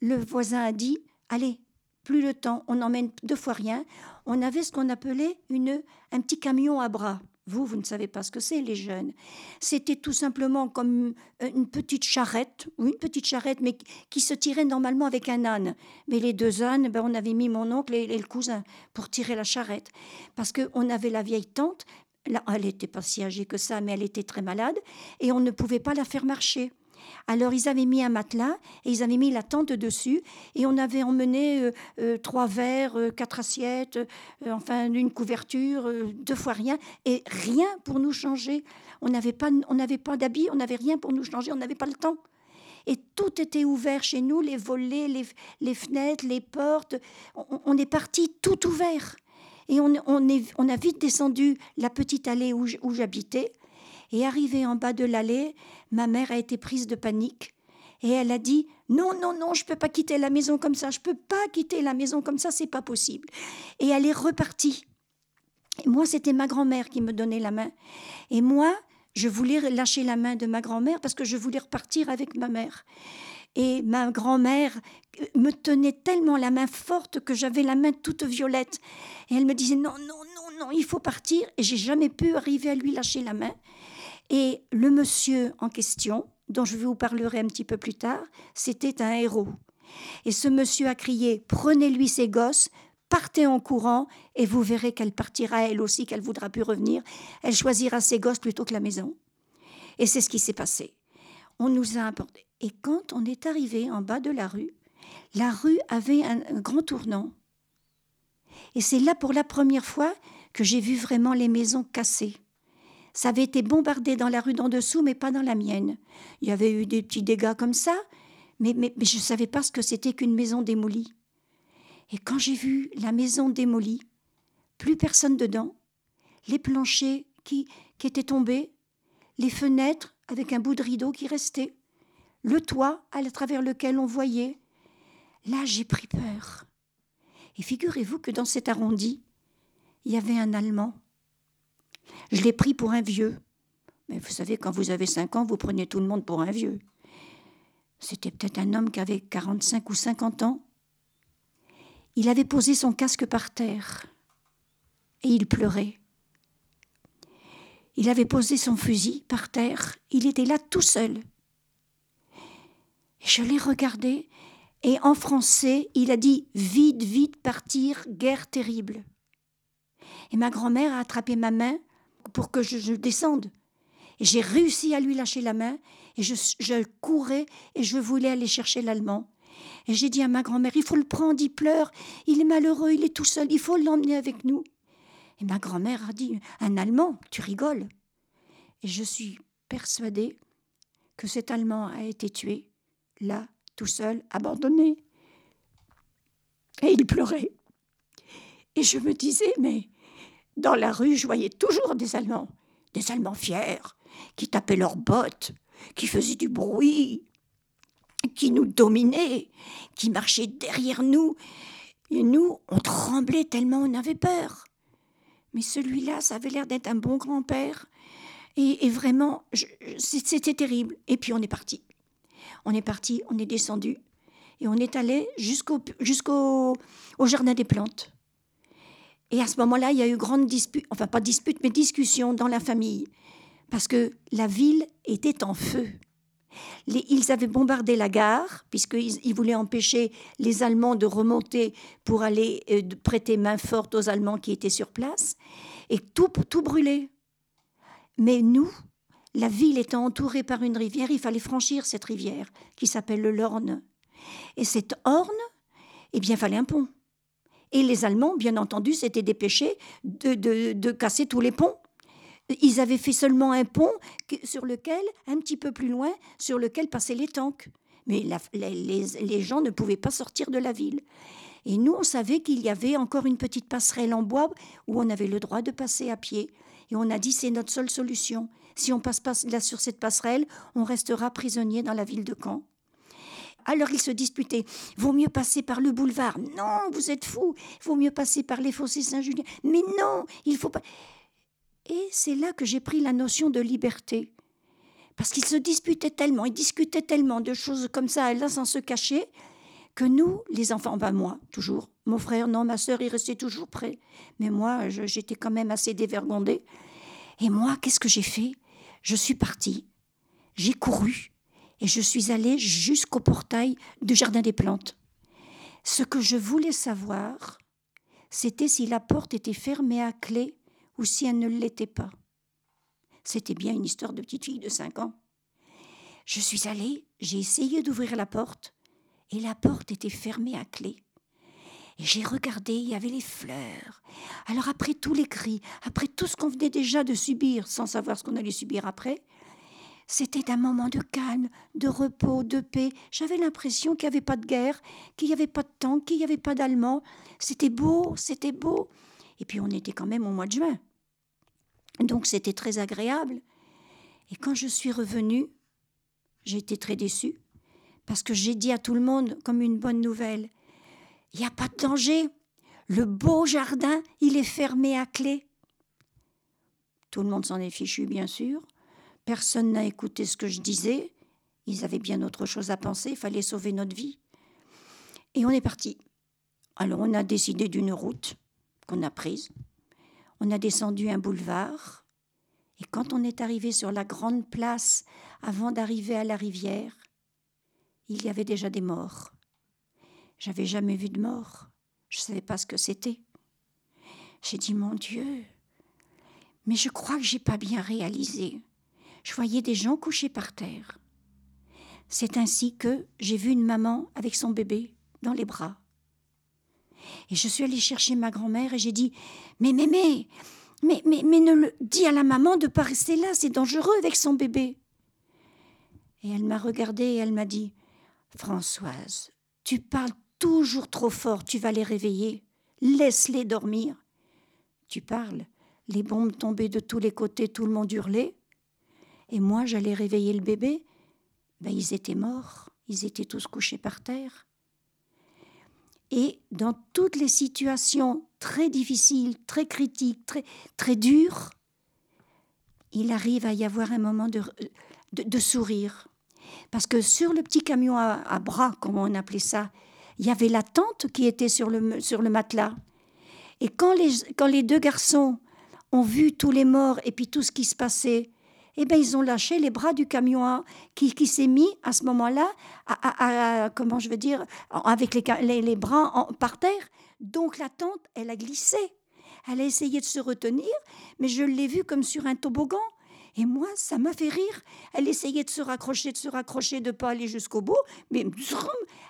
le voisin a dit Allez, plus le temps, on n'emmène deux fois rien. On avait ce qu'on appelait une, un petit camion à bras. Vous, vous ne savez pas ce que c'est, les jeunes. C'était tout simplement comme euh, une petite charrette, ou une petite charrette, mais qui se tirait normalement avec un âne. Mais les deux ânes, ben, on avait mis mon oncle et, le cousin pour tirer la charrette. Parce qu'on avait la vieille tante, elle n'était pas si âgée que ça, mais elle était très malade, et on ne pouvait pas la faire marcher. Alors ils avaient mis un matelas et ils avaient mis la tente dessus et on avait emmené euh, euh, trois verres, euh, quatre assiettes, enfin une couverture, deux fois rien et rien pour nous changer. On n'avait pas, on n'avait pas d'habits, on n'avait rien pour nous changer, on n'avait pas le temps. Et tout était ouvert chez nous, les volets, les, fenêtres, les portes. On, est parti tout ouvert. Et on, a vite descendu la petite allée où j'habitais. Et arrivée en bas de l'allée, ma mère a été prise de panique. Et elle a dit Non, non, non, je ne peux pas quitter la maison comme ça, je ne peux pas quitter la maison comme ça, c'est pas possible. Et elle est repartie. Et moi, c'était ma grand-mère qui me donnait la main. Et moi, je voulais lâcher la main de ma grand-mère parce que je voulais repartir avec ma mère. Et ma grand-mère euh, me tenait tellement la main forte que j'avais la main toute violette. Et elle me disait non, non, non, non, il faut partir. Et j'ai jamais pu arriver à lui lâcher la main. Et le monsieur en question, dont je vous parlerai un petit peu plus tard, c'était un héros. Et ce monsieur a crié Prenez-lui ses gosses, partez en courant, et vous verrez qu'elle partira elle aussi, qu'elle voudra plus revenir. Elle choisira ses gosses plutôt que la maison. Et c'est ce qui s'est passé. On nous a apporté. Et quand on est arrivé en bas de la rue, la rue avait un, un grand tournant. Et c'est là pour la première fois que j'ai vu vraiment les maisons cassées. Ça avait été bombardé dans la rue d'en dessous, mais pas dans la mienne. Il y avait eu des petits dégâts comme ça, mais, je ne savais pas ce que c'était qu'une maison démolie. Et quand j'ai vu la maison démolie, plus personne dedans, les planchers qui, qui étaient tombés, les fenêtres avec un bout de rideau qui restait, le toit à travers lequel on voyait, là j'ai pris peur. Et figurez-vous que dans cet arrondi, il y avait un Allemand je l'ai pris pour un vieux. Mais vous savez, quand vous avez 5 ans, vous prenez tout le monde pour un vieux. C'était peut-être un homme qui avait 45 ou 50 ans. Il avait posé son casque par terre et il pleurait. Il avait posé son fusil par terre, il était là tout seul. Je l'ai regardé et en français, il a dit Vite, vite partir, guerre terrible. Et ma grand-mère a attrapé ma main pour que je, descende. Et j'ai réussi à lui lâcher la main et je, je, courais et je voulais aller chercher l'allemand. Et j'ai dit à ma grand-mère, il faut le prendre, il pleure, il est malheureux, il est tout seul, il faut l'emmener avec nous. Et ma grand-mère a dit, un Allemand, tu rigoles. Et je suis persuadée que cet Allemand a été tué, là, tout seul, abandonné. Et il pleurait. Et je me disais, mais dans la rue, je voyais toujours des Allemands, des Allemands fiers, qui tapaient leurs bottes, qui faisaient du bruit, qui nous dominaient, qui marchaient derrière nous. Et nous, on tremblait tellement on avait peur. Mais celui-là, ça avait l'air d'être un bon grand-père. Et, vraiment, c'était terrible. Et puis on est parti. On est parti, on est descendu. Et on est allé jusqu'au jusqu'au au jardin des plantes. Et à ce moment-là, il y a eu grande dispute, enfin pas dispute, mais discussion dans la famille. Parce que la ville était en feu ils avaient bombardé la gare, puisqu'ils ils voulaient empêcher les Allemands de remonter pour aller euh, prêter main forte aux Allemands qui étaient sur place, et tout, tout brûlait. Mais nous, la ville étant entourée par une rivière, il fallait franchir cette rivière, qui s'appelle le Lorne. Et cette Orne, eh bien, il fallait un pont. Et les Allemands, bien entendu, s'étaient dépêchés de, casser tous les ponts ils avaient fait seulement un pont sur lequel, un petit peu plus loin, sur lequel passaient les tanks. Mais les, gens ne pouvaient pas sortir de la ville. Et nous, on savait qu'il y avait encore une petite passerelle en bois où on avait le droit de passer à pied. Et on a dit c'est notre seule solution. Si on passe pas là sur cette passerelle, on restera prisonnier dans la ville de Caen. Alors ils se disputaient. Vaut mieux passer par le boulevard. Non, vous êtes fous. Vaut mieux passer par les fossés Saint-Julien. Mais non, il faut pas. Et c'est là que j'ai pris la notion de liberté. Parce qu'ils se disputaient tellement, ils discutaient tellement de choses comme ça, là, sans se cacher, que nous, les enfants, ben moi, toujours, mon frère, non, ma sœur, ils restaient toujours près. Mais moi, j'étais quand même assez dévergondée. Et moi, qu'est-ce que j'ai fait? Je suis partie, j'ai couru, et je suis allée jusqu'au portail du Jardin des Plantes. Ce que je voulais savoir, c'était si la porte était fermée à clé ou si elle ne l'était pas. C'était bien une histoire de petite fille de cinq ans. Je suis allée, j'ai essayé d'ouvrir la porte, et la porte était fermée à clé. Et j'ai regardé, il y avait les fleurs. Alors après tous les cris, après tout ce qu'on venait déjà de subir, sans savoir ce qu'on allait subir après, c'était un moment de calme, de repos, de paix. J'avais l'impression qu'il n'y avait pas de guerre, qu'il n'y avait pas de temps, qu'il n'y avait pas d'Allemands. C'était beau, c'était beau. Et puis on était quand même au mois de juin. Donc c'était très agréable. Et quand je suis revenue, j'ai été très déçue parce que j'ai dit à tout le monde comme une bonne nouvelle, il n'y a pas de danger. Le beau jardin, il est fermé à clé. Tout le monde s'en est fichu, bien sûr. Personne n'a écouté ce que je disais. Ils avaient bien autre chose à penser. Il fallait sauver notre vie. Et on est parti. Alors on a décidé d'une route qu'on a prise. On a descendu un boulevard et quand on est arrivé sur la grande place avant d'arriver à la rivière, il y avait déjà des morts. J'avais jamais vu de mort. Je ne savais pas ce que c'était. J'ai dit mon Dieu, mais je crois que j'ai pas bien réalisé. Je voyais des gens couchés par terre. C'est ainsi que j'ai vu une maman avec son bébé dans les bras. Et je suis allée chercher ma grand-mère et j'ai dit Mais, mais, mais, mais, mais, mais ne le dis à la maman de pas rester là, c'est dangereux avec son bébé. Et elle m'a regardée et elle m'a dit Françoise, tu parles toujours trop fort, tu vas les réveiller. Laisse-les dormir. Tu parles, les bombes tombaient de tous les côtés, tout le monde hurlait. Et moi, j'allais réveiller le bébé. Ben, ils étaient morts, ils étaient tous couchés par terre. Et dans toutes les situations très difficiles, très critiques, très, très dures, il arrive à y avoir un moment de, de, sourire. Parce que sur le petit camion à, bras, comme on appelait ça, il y avait la tente qui était sur le, sur le matelas. Et quand les, quand les deux garçons ont vu tous les morts et puis tout ce qui se passait, eh bien, ils ont lâché les bras du camion qui, qui s'est mis à ce moment-là, à, comment je veux dire, avec les, les, bras par terre. Donc la tente, elle a glissé. Elle a essayé de se retenir, mais je l'ai vue comme sur un toboggan. Et moi, ça m'a fait rire. Elle essayait de se raccrocher, de se raccrocher, de pas aller jusqu'au bout, mais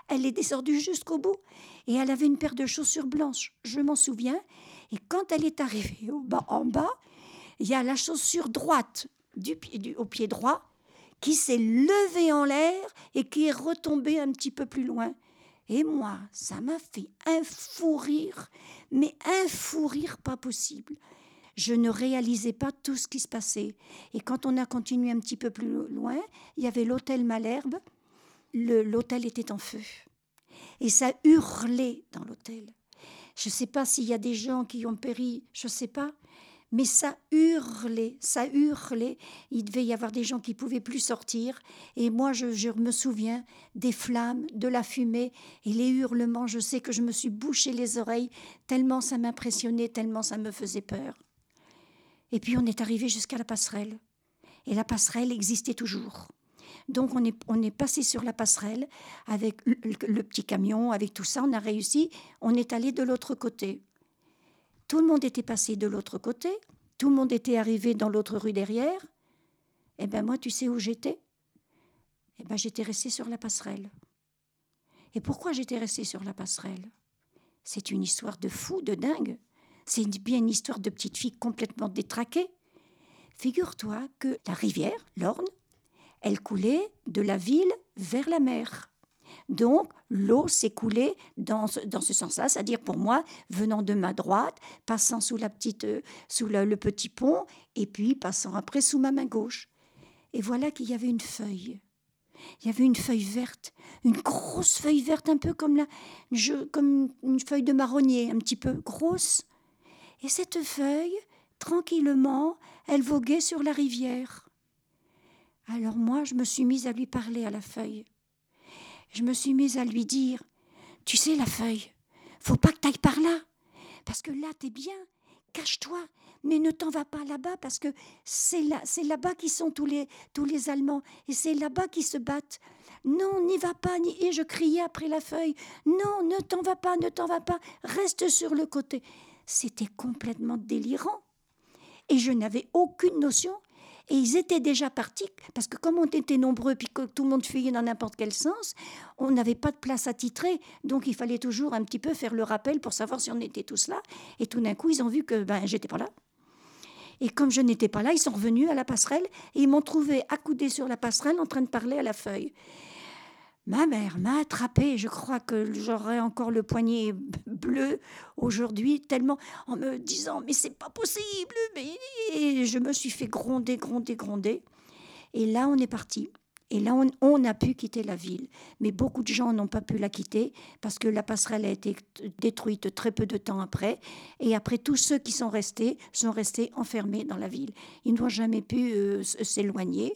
elle est descendue jusqu'au bout. Et elle avait une paire de chaussures blanches, je m'en souviens. Et quand elle est arrivée au bas, en bas, il y a la chaussure droite au pied droit qui s'est levée en l'air et qui est retombée un petit peu plus loin. Et moi, ça m'a fait un fou rire, mais un fou rire pas possible. Je ne réalisais pas tout ce qui se passait. Et quand on a continué un petit peu plus loin, il y avait l'hôtel Malherbe. L'hôtel était en feu. Et ça hurlait dans l'hôtel. Je ne sais pas s'il y a des gens qui ont péri, je ne sais pas, mais ça hurlait, ça hurlait. Il devait y avoir des gens qui pouvaient plus sortir. Et moi, je, me souviens des flammes, de la fumée et les hurlements. Je sais que je me suis bouché les oreilles tellement ça m'impressionnait, tellement ça me faisait peur. Et puis on est arrivé jusqu'à la passerelle. Et la passerelle existait toujours. Donc on est, on est passé sur la passerelle avec le petit camion, avec tout ça, on a réussi, on est allé de l'autre côté. Tout le monde était passé de l'autre côté, tout le monde était arrivé dans l'autre rue derrière. Eh bien moi, tu sais où j'étais? Eh bien j'étais resté sur la passerelle. Et pourquoi j'étais resté sur la passerelle? C'est une histoire de fou, de dingue. C'est bien une histoire de petite fille complètement détraquée. Figure-toi que la rivière, l'Orne, elle coulait de la ville vers la mer. Donc, l'eau s'écoulait dans ce, dans ce sens-là, c'est-à-dire pour moi, venant de ma droite, passant sous, la petite, euh, sous le, petit pont, et puis passant après sous ma main gauche. Et voilà qu'il y avait une feuille. Il y avait une feuille verte, une grosse feuille verte, un peu comme, la, je, comme une feuille de marronnier, un petit peu grosse. Et cette feuille, tranquillement, elle voguait sur la rivière. Alors moi, je me suis mise à lui parler à la feuille je me suis mise à lui dire Tu sais, la feuille, faut pas que t'ailles par là. Parce que là, t'es bien. Cache-toi, mais ne t'en vas pas là-bas parce que c'est là, c'est là-bas qui sont tous les, tous les Allemands et c'est là-bas qu'ils se battent. Non, n'y va pas. Et je criais après la feuille Non, ne t'en vas pas, ne t'en vas pas. Reste sur le côté. C'était complètement délirant. Et je n'avais aucune notion et ils étaient déjà partis, parce que comme on était nombreux, puis que tout le monde fuyait dans n'importe quel sens, on n'avait pas de place à titrer. Donc il fallait toujours un petit peu faire le rappel pour savoir si on était tous là. Et tout d'un coup, ils ont vu que ben, j'étais pas là. Et comme je n'étais pas là, ils sont revenus à la passerelle et ils m'ont trouvé accoudé sur la passerelle en train de parler à la feuille. Ma mère m'a attrapé, je crois que j'aurais encore le poignet bleu aujourd'hui, tellement en me disant mais c'est pas possible, mais je me suis fait gronder, gronder, gronder. Et là on est parti. Et là, on, on, a pu quitter la ville. Mais beaucoup de gens n'ont pas pu la quitter parce que la passerelle a été détruite très peu de temps après. Et après, tous ceux qui sont restés sont restés enfermés dans la ville. Ils n'ont jamais pu euh, s'éloigner.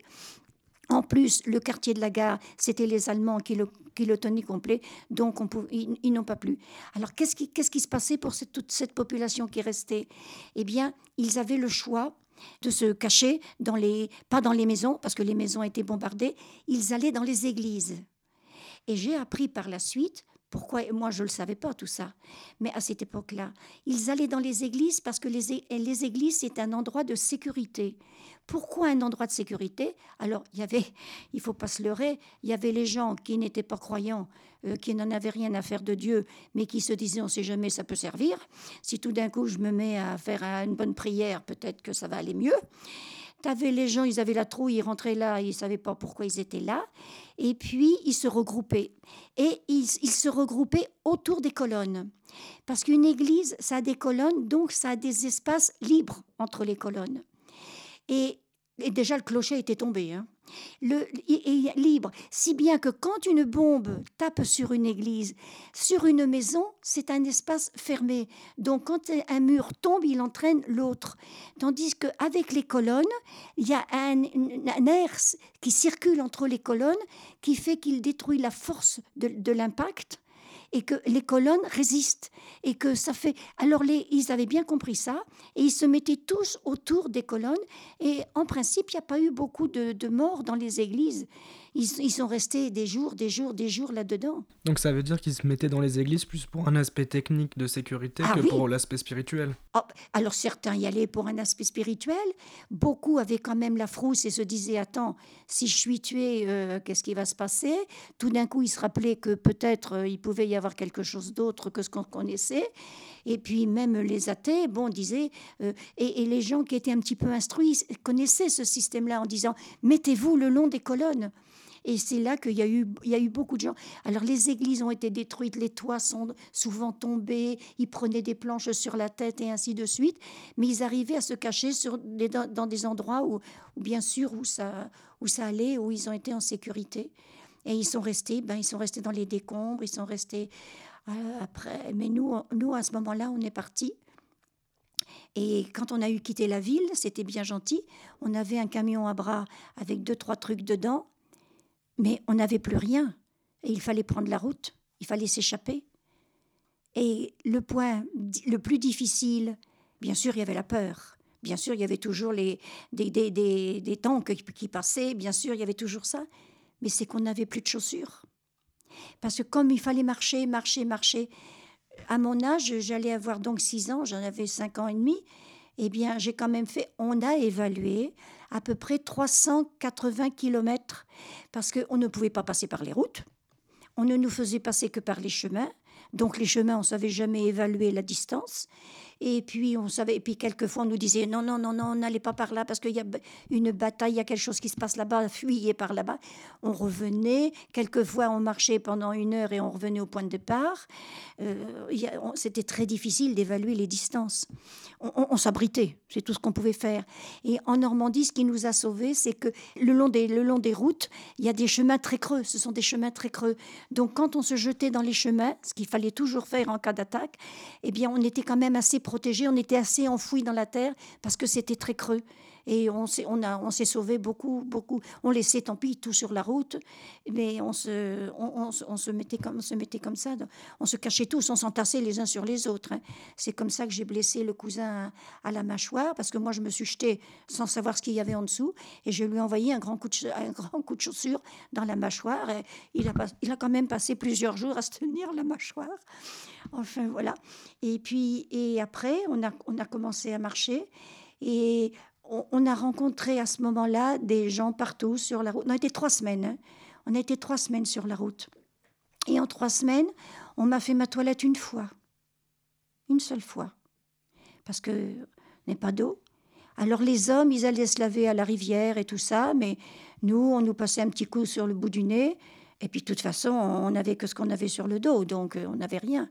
En plus, le quartier de la gare, c'était les Allemands qui le, tenaient complet, donc on ils, n'ont pas plu. Alors, qu'est-ce qui, se passait pour toute cette population qui restait? Eh bien, ils avaient le choix de se cacher, dans les, pas dans les maisons, parce que les maisons étaient bombardées, ils allaient dans les églises. Et j'ai appris par la suite pourquoi? Moi, je ne le savais pas tout ça. Mais à cette époque-là, ils allaient dans les églises parce que les, églises, c'est un endroit de sécurité. Pourquoi un endroit de sécurité? Alors, il y avait, il faut pas se leurrer, il y avait les gens qui n'étaient pas croyants, euh, qui n'en avaient rien à faire de Dieu, mais qui se disaient, on ne sait jamais, ça peut servir. Si tout d'un coup, je me mets à faire une bonne prière, peut-être que ça va aller mieux. Les gens, ils avaient la trouille, ils rentraient là, ils ne savaient pas pourquoi ils étaient là. Et puis, ils se regroupaient. Et ils, ils se regroupaient autour des colonnes. Parce qu'une église, ça a des colonnes, donc ça a des espaces libres entre les colonnes. Et et déjà, le clocher était tombé. Hein. Le, est libre. Si bien que quand une bombe tape sur une église, sur une maison, c'est un espace fermé. Donc quand un mur tombe, il entraîne l'autre. Tandis qu'avec les colonnes, il y a un, un, air qui circule entre les colonnes qui fait qu'il détruit la force de l'impact et que les colonnes résistent et que ça fait. Alors ils avaient bien compris ça et ils se mettaient tous autour des colonnes et en principe il n'y a pas eu beaucoup de, morts dans les églises. Ils, sont restés des jours, des jours, des jours là-dedans. Donc ça veut dire qu'ils se mettaient dans les églises plus pour un aspect technique de sécurité ah que pour l'aspect spirituel oh, Alors certains y allaient pour un aspect spirituel, beaucoup avaient quand même la frousse et se disaient, attends, si je suis tué, euh, qu'est-ce qui va se passer? Tout d'un coup, ils se rappelaient que peut-être euh, il pouvait y avoir quelque chose d'autre que ce qu'on connaissait. Et puis même les athées, bon, disaient, euh, et, et, les gens qui étaient un petit peu instruits connaissaient ce système-là en disant, mettez-vous le long des colonnes. Et c'est là qu'il y, a eu, y a eu beaucoup de gens. Alors les églises ont été détruites, les toits sont souvent tombés, ils prenaient des planches sur la tête et ainsi de suite. Mais ils arrivaient à se cacher dans des endroits où, bien sûr, où ça, où ça allait, où ils ont été en sécurité. Et ils sont restés, ben, ils sont restés dans les décombres, ils sont restés euh, après. Mais nous, nous, à ce moment-là, on est partis. Et quand on a eu quitté la ville, c'était bien gentil. On avait un camion à bras avec deux, trois trucs dedans. Mais on n'avait plus rien. Et il fallait prendre la route, il fallait s'échapper. Et le point le plus difficile, bien sûr, il y avait la peur. Bien sûr, il y avait toujours les, des, des, des, qui passaient, bien sûr, il y avait toujours ça. Mais c'est qu'on n'avait plus de chaussures. Parce que comme il fallait marcher, marcher, marcher, à mon âge, j'allais avoir donc 6 ans, j'en avais 5 ans et demi, eh bien, j'ai quand même fait, on a évalué à peu près 380 km parce qu'on ne pouvait pas passer par les routes. On ne nous faisait passer que par les chemins. Donc les chemins, on ne savait jamais évaluer la distance. Et puis, on savait, et puis quelquefois, on nous disait non, non, non, non, n'allez pas par là parce qu'il y a une bataille, il y a quelque chose qui se passe là-bas, fuyez par là-bas. On revenait, quelquefois, on marchait pendant une heure et on revenait au point de départ. Euh, c'était très difficile d'évaluer les distances. On, s'abritait, c'est tout ce qu'on pouvait faire. Et en Normandie, ce qui nous a sauvés, c'est que le long, des, le long des routes, il y a des chemins très creux, ce sont des chemins très creux. Donc, quand on se jetait dans les chemins, ce qu'il fallait toujours faire en cas d'attaque, eh bien, on était quand même assez protégé, on était assez enfoui dans la terre parce que c'était très creux. Et on s'est, on on sauvé beaucoup, beaucoup. On laissait, tant pis, tout sur la route, mais on se, on, se, mettait comme, on se mettait comme ça. On se cachait tous, on s'entassait les uns sur les autres. Hein. C'est comme ça que j'ai blessé le cousin à, la mâchoire, parce que moi, je me suis jetée sans savoir ce qu'il y avait en dessous, et je lui ai envoyé un grand coup de, un grand coup de chaussure dans la mâchoire. Il, a, il a quand même passé plusieurs jours à se tenir la mâchoire. Enfin, voilà. Et puis, et après, on a, on a commencé à marcher. Et on, a rencontré à ce moment-là des gens partout sur la route. On a été trois semaines. Hein. On a été trois semaines sur la route. Et en trois semaines, on m'a fait ma toilette une fois. Une seule fois. Parce que n'est pas d'eau. Alors les hommes, ils allaient se laver à la rivière et tout ça, mais nous, on nous passait un petit coup sur le bout du nez. Et puis de toute façon, on n'avait que ce qu'on avait sur le dos, donc euh, on n'avait rien.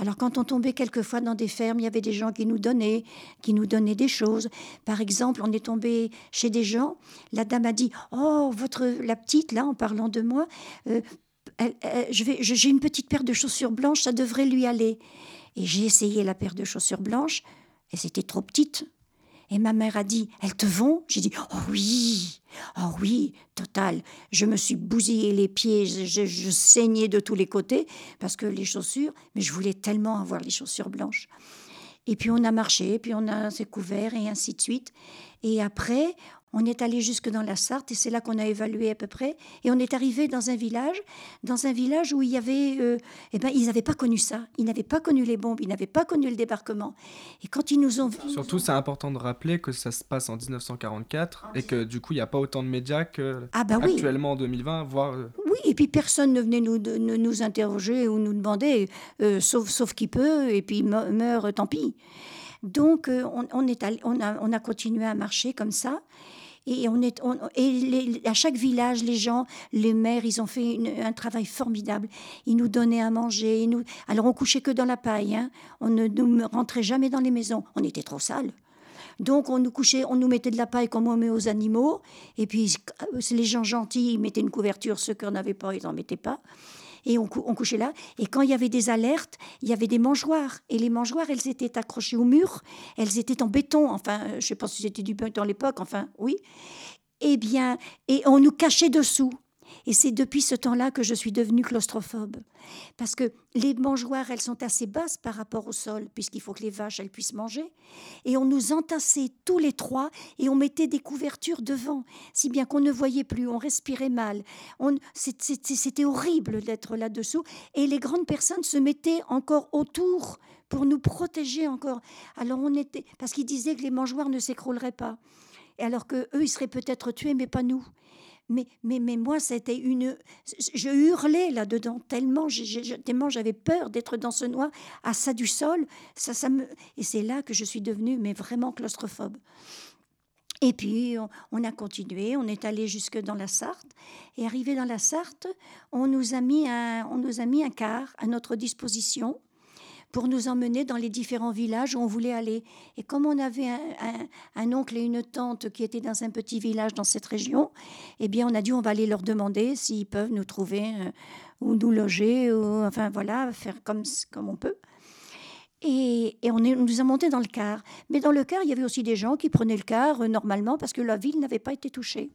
Alors quand on tombait quelquefois dans des fermes, il y avait des gens qui nous donnaient, qui nous donnaient des choses. Par exemple, on est tombé chez des gens, la dame a dit "Oh, votre la petite là en parlant de moi, euh, je j'ai une petite paire de chaussures blanches, ça devrait lui aller." Et j'ai essayé la paire de chaussures blanches, et c'était trop petite. Et ma mère a dit Elles te vont? J'ai dit Oh oui Oh oui, total. Je me suis bousillé les pieds, je, saignais de tous les côtés parce que les chaussures, mais je voulais tellement avoir les chaussures blanches. Et puis on a marché, puis on a s'est couvert et ainsi de suite. Et après, on est allé jusque dans la Sarthe et c'est là qu'on a évalué à peu près. Et on est arrivé dans un village, dans un village où il y avait, euh, eh ben, ils n'avaient pas connu ça. Ils n'avaient pas connu les bombes, ils n'avaient pas connu le débarquement. Et quand ils nous ont surtout, c'est important de rappeler que ça se passe en 1944 et que du coup, il n'y a pas autant de médias que ah bah actuellement en 2020, voire. Euh, oui, et puis personne ne venait nous, nous interroger ou nous demander, euh, sauf, sauf qui peut, et puis meurt, tant pis. Donc, on, on, est on, a, on a continué à marcher comme ça. Et, on est, et à chaque village, les gens, les maires, ils ont fait un travail formidable. Ils nous donnaient à manger. nous... Alors on couchait que dans la paille. Hein. On ne nous rentrait jamais dans les maisons. On était trop sales. Donc on nous couchait, on nous mettait de la paille comme on met aux animaux. Et puis les gens gentils, ils mettaient une couverture. Ceux qui n'en avaient pas, ils n'en mettaient pas et on, couchait là. Et quand il y avait des alertes, il y avait des mangeoires. Et les mangeoires, elles étaient accrochées au mur, elles étaient en béton. Enfin, je ne sais pas si c'était du béton à l'époque, enfin, oui. Eh bien, et on nous cachait dessous. Et c'est depuis ce temps-là que je suis devenue claustrophobe. Parce que les mangeoires, elles sont assez basses par rapport au sol, puisqu'il faut que les vaches, elles puissent manger. Et on nous entassait tous les trois et on mettait des couvertures devant, si bien qu'on ne voyait plus, on respirait mal. C'était horrible d'être là-dessous. Et les grandes personnes se mettaient encore autour pour nous protéger encore. Alors on était... Parce qu'ils disaient que les mangeoires ne s'écrouleraient pas. Alors que eux, ils seraient peut-être tués, mais pas nous mais, mais, mais moi, c'était une. Je hurlais là-dedans, tellement, j'avais peur d'être dans ce noir, à ça du sol. Ça, ça me... Et c'est là que je suis devenue mais vraiment claustrophobe. Et puis, on, a continué, on est allé jusque dans la Sarthe. Et arrivé dans la Sarthe, on nous a mis un, on nous a mis un car à notre disposition pour nous emmener dans les différents villages où on voulait aller. Et comme on avait un, oncle et une tante qui étaient dans un petit village dans cette région, eh bien, on a dit on va aller leur demander s'ils peuvent nous trouver euh, ou nous loger, enfin voilà, faire comme, comme on peut. Et, on, est, nous a monté dans le car. Mais dans le car, il y avait aussi des gens qui prenaient le car euh, normalement parce que la ville n'avait pas été touchée.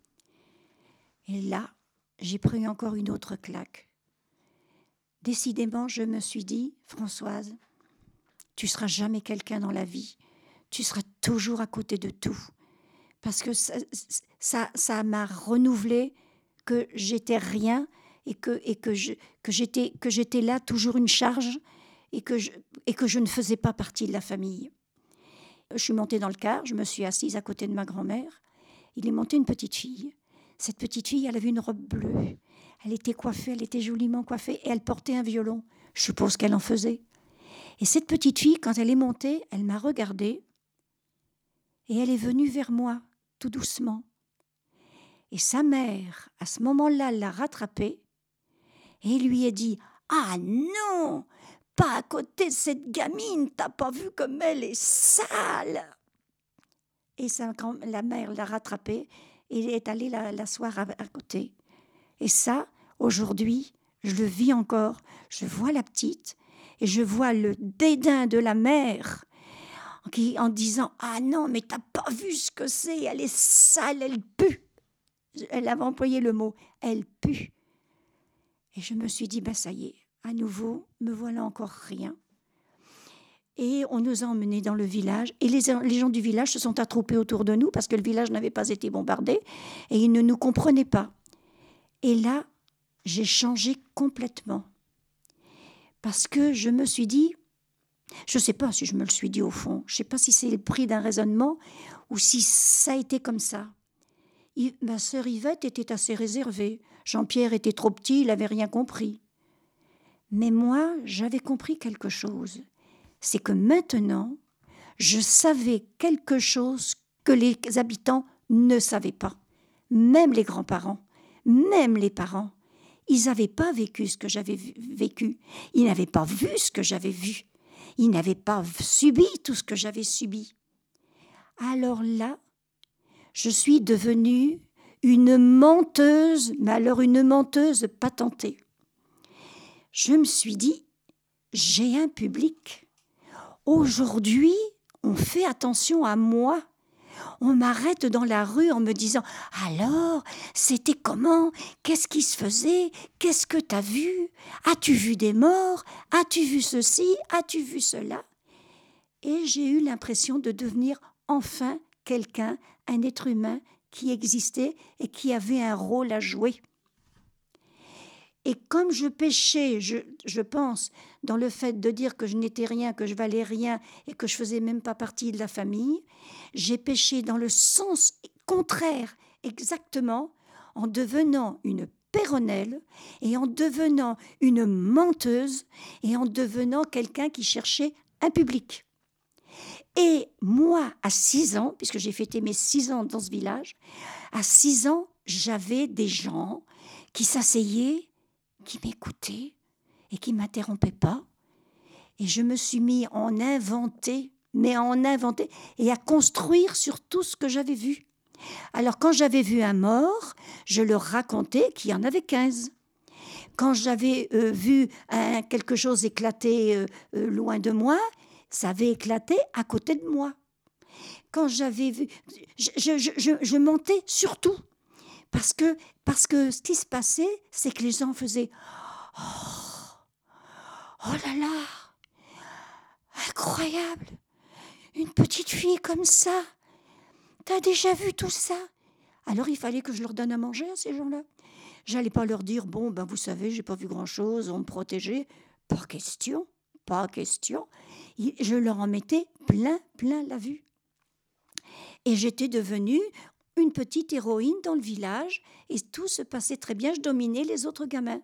Et là, j'ai pris encore une autre claque. Décidément, je me suis dit, Françoise, tu seras jamais quelqu'un dans la vie. Tu seras toujours à côté de tout. Parce que ça m'a ça, m'a renouvelé que j'étais rien et que, et que, j'étais, que là toujours une charge et que, je, et que je ne faisais pas partie de la famille. Je suis montée dans le car, je me suis assise à côté de ma grand-mère. Il est monté une petite fille. Cette petite fille, elle avait une robe bleue. Elle était coiffée, elle était joliment coiffée et elle portait un violon. Je suppose qu'elle en faisait. Et cette petite fille, quand elle est montée, elle m'a regardée et elle est venue vers moi, tout doucement. Et sa mère, à ce moment-là, l'a rattrapée et lui a dit Ah non Pas à côté de cette gamine, t'as pas vu comme elle est sale Et la mère l'a rattrapée et est allée l'asseoir à côté. Et ça, aujourd'hui, je le vis encore. Je vois la petite et je vois le dédain de la mère qui, en disant Ah non, mais t'as pas vu ce que c'est, elle est sale, elle pue. Elle avait employé le mot elle pue. Et je me suis dit Ben ça y est, à nouveau, me voilà encore rien. Et on nous a emmenés dans le village. Et les, les, gens du village se sont attroupés autour de nous parce que le village n'avait pas été bombardé et ils ne nous comprenaient pas. Et là, j'ai changé complètement. Parce que je me suis dit, je ne sais pas si je me le suis dit au fond, je ne sais pas si c'est le prix d'un raisonnement ou si ça a été comme ça. ma sœur Yvette était assez réservée. Jean-Pierre était trop petit, il n'avait rien compris. Mais moi, j'avais compris quelque chose. C'est que maintenant, je savais quelque chose que les habitants ne savaient pas, même les grands-parents même les parents, ils n'avaient pas vécu ce que j'avais vécu, ils n'avaient pas vu ce que j'avais vu, ils n'avaient pas subi tout ce que j'avais subi. Alors là, je suis devenue une menteuse, mais alors une menteuse patentée. Je me suis dit, j'ai un public. Aujourd'hui, on fait attention à moi on m'arrête dans la rue en me disant Alors, c'était comment? Qu'est-ce qui se faisait? Qu'est-ce que t'as vu? As-tu vu des morts? As-tu vu ceci? As-tu vu cela? Et j'ai eu l'impression de devenir enfin quelqu'un, un être humain qui existait et qui avait un rôle à jouer. Et comme je péchais, je, pense, dans le fait de dire que je n'étais rien, que je valais rien et que je faisais même pas partie de la famille, j'ai péché dans le sens contraire exactement en devenant une péronnelle et en devenant une menteuse et en devenant quelqu'un qui cherchait un public. Et moi, à six ans, puisque j'ai fêté mes six ans dans ce village, à six ans, j'avais des gens qui s'asseyaient qui m'écoutait et qui m'interrompait pas. Et je me suis mis en inventer, mais en inventer et à construire sur tout ce que j'avais vu. Alors quand j'avais vu un mort, je leur racontais qu'il y en avait 15. Quand j'avais euh, vu quelque chose éclater euh, euh, loin de moi, ça avait éclaté à côté de moi. Quand j'avais vu, je, je, je, je montais sur tout Parce que, ce qui se passait, c'est que les gens faisaient Oh, oh là là, incroyable, une petite fille comme ça. T'as déjà vu tout ça? Alors il fallait que je leur donne à manger à ces gens-là. J'allais pas leur dire bon ben vous savez j'ai pas vu grand chose, on me protégeait. Pas question, pas question. Je leur en mettais plein plein la vue. Et j'étais devenue une petite héroïne dans le village et tout se passait très bien. Je dominais les autres gamins.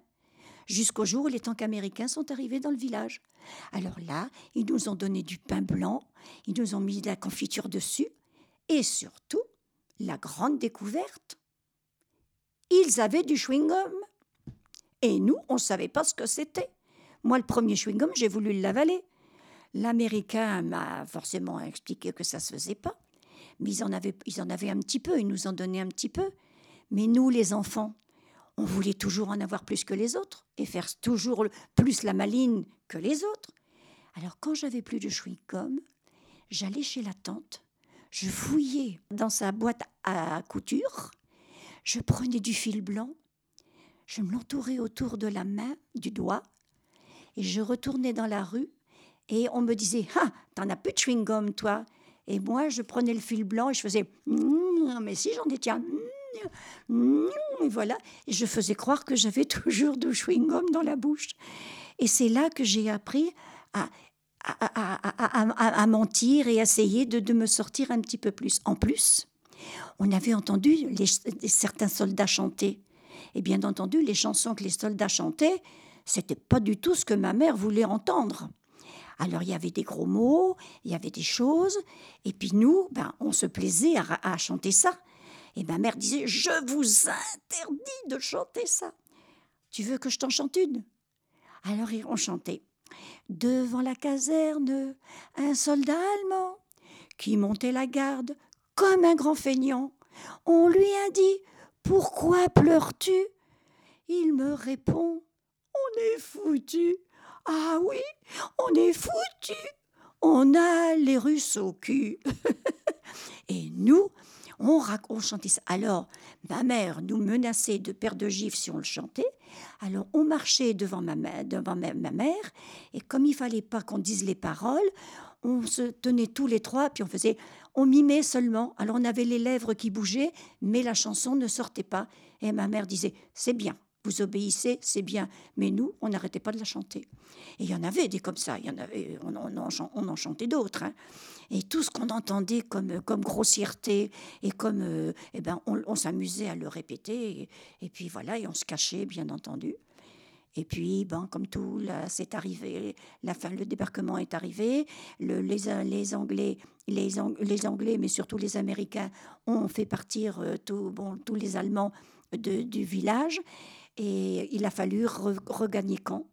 Jusqu'au jour où les tanks américains sont arrivés dans le village. Alors là, ils nous ont donné du pain blanc, ils nous ont mis de la confiture dessus, et surtout, la grande découverte, ils avaient du chewing-gum. Et nous, on ne savait pas ce que c'était. Moi, le premier chewing-gum, j'ai voulu l'avaler. L'Américain m'a forcément expliqué que ça ne se faisait pas. Mais ils en, avaient, ils en avaient un petit peu, ils nous en donnaient un petit peu. Mais nous, les enfants, on voulait toujours en avoir plus que les autres et faire toujours plus la maline que les autres. Alors quand j'avais plus de chewing-gum, j'allais chez la tante, je fouillais dans sa boîte à couture, je prenais du fil blanc, je me l'entourais autour de la main, du doigt, et je retournais dans la rue, et on me disait Ah, t'en as plus de chewing-gum, toi Et moi, je prenais le fil blanc et je faisais mmh, Mais si, j'en ai, tiens. Mmh, et voilà, je faisais croire que j'avais toujours du chewing-gum dans la bouche. Et c'est là que j'ai appris à, à, mentir et essayer de, de, me sortir un petit peu plus. En plus, on avait entendu certains soldats chanter. Et bien entendu, les chansons que les soldats chantaient, c'était pas du tout ce que ma mère voulait entendre. Alors il y avait des gros mots, il y avait des choses, et puis nous, ben, on se plaisait à, chanter ça. Et ma mère disait, je vous interdis de chanter ça. Tu veux que je t'en chante une? Alors on chantait. Devant la caserne, un soldat allemand qui montait la garde comme un grand feignant. On lui a dit Pourquoi pleures-tu? Il me répond On est foutu. Ah oui, on est foutu. On a les Russes au cul. Et nous, on, on chantait ça. Alors, ma mère nous menaçait de perdre de gifs si on le chantait. Alors, on marchait devant ma, devant ma, mère, et comme il fallait pas qu'on dise les paroles, on se tenait tous les trois, puis on faisait, on mimait seulement. Alors, on avait les lèvres qui bougeaient, mais la chanson ne sortait pas. Et ma mère disait, c'est bien, vous obéissez, c'est bien. Mais nous, on n'arrêtait pas de la chanter. Et il y en avait des comme ça, il y en avait, on, en, chantait d'autres. Hein. Et tout ce qu'on entendait comme, grossièreté et comme, euh, eh ben, on, s'amusait à le répéter. Et, puis voilà, et on se cachait, bien entendu. Et puis, ben, comme tout, c'est arrivé, la fin, le débarquement est arrivé. Le, les, Anglais, les, Anglais, mais surtout les Américains, ont fait partir euh, tous les Allemands du village. Et il a fallu regagner Caen.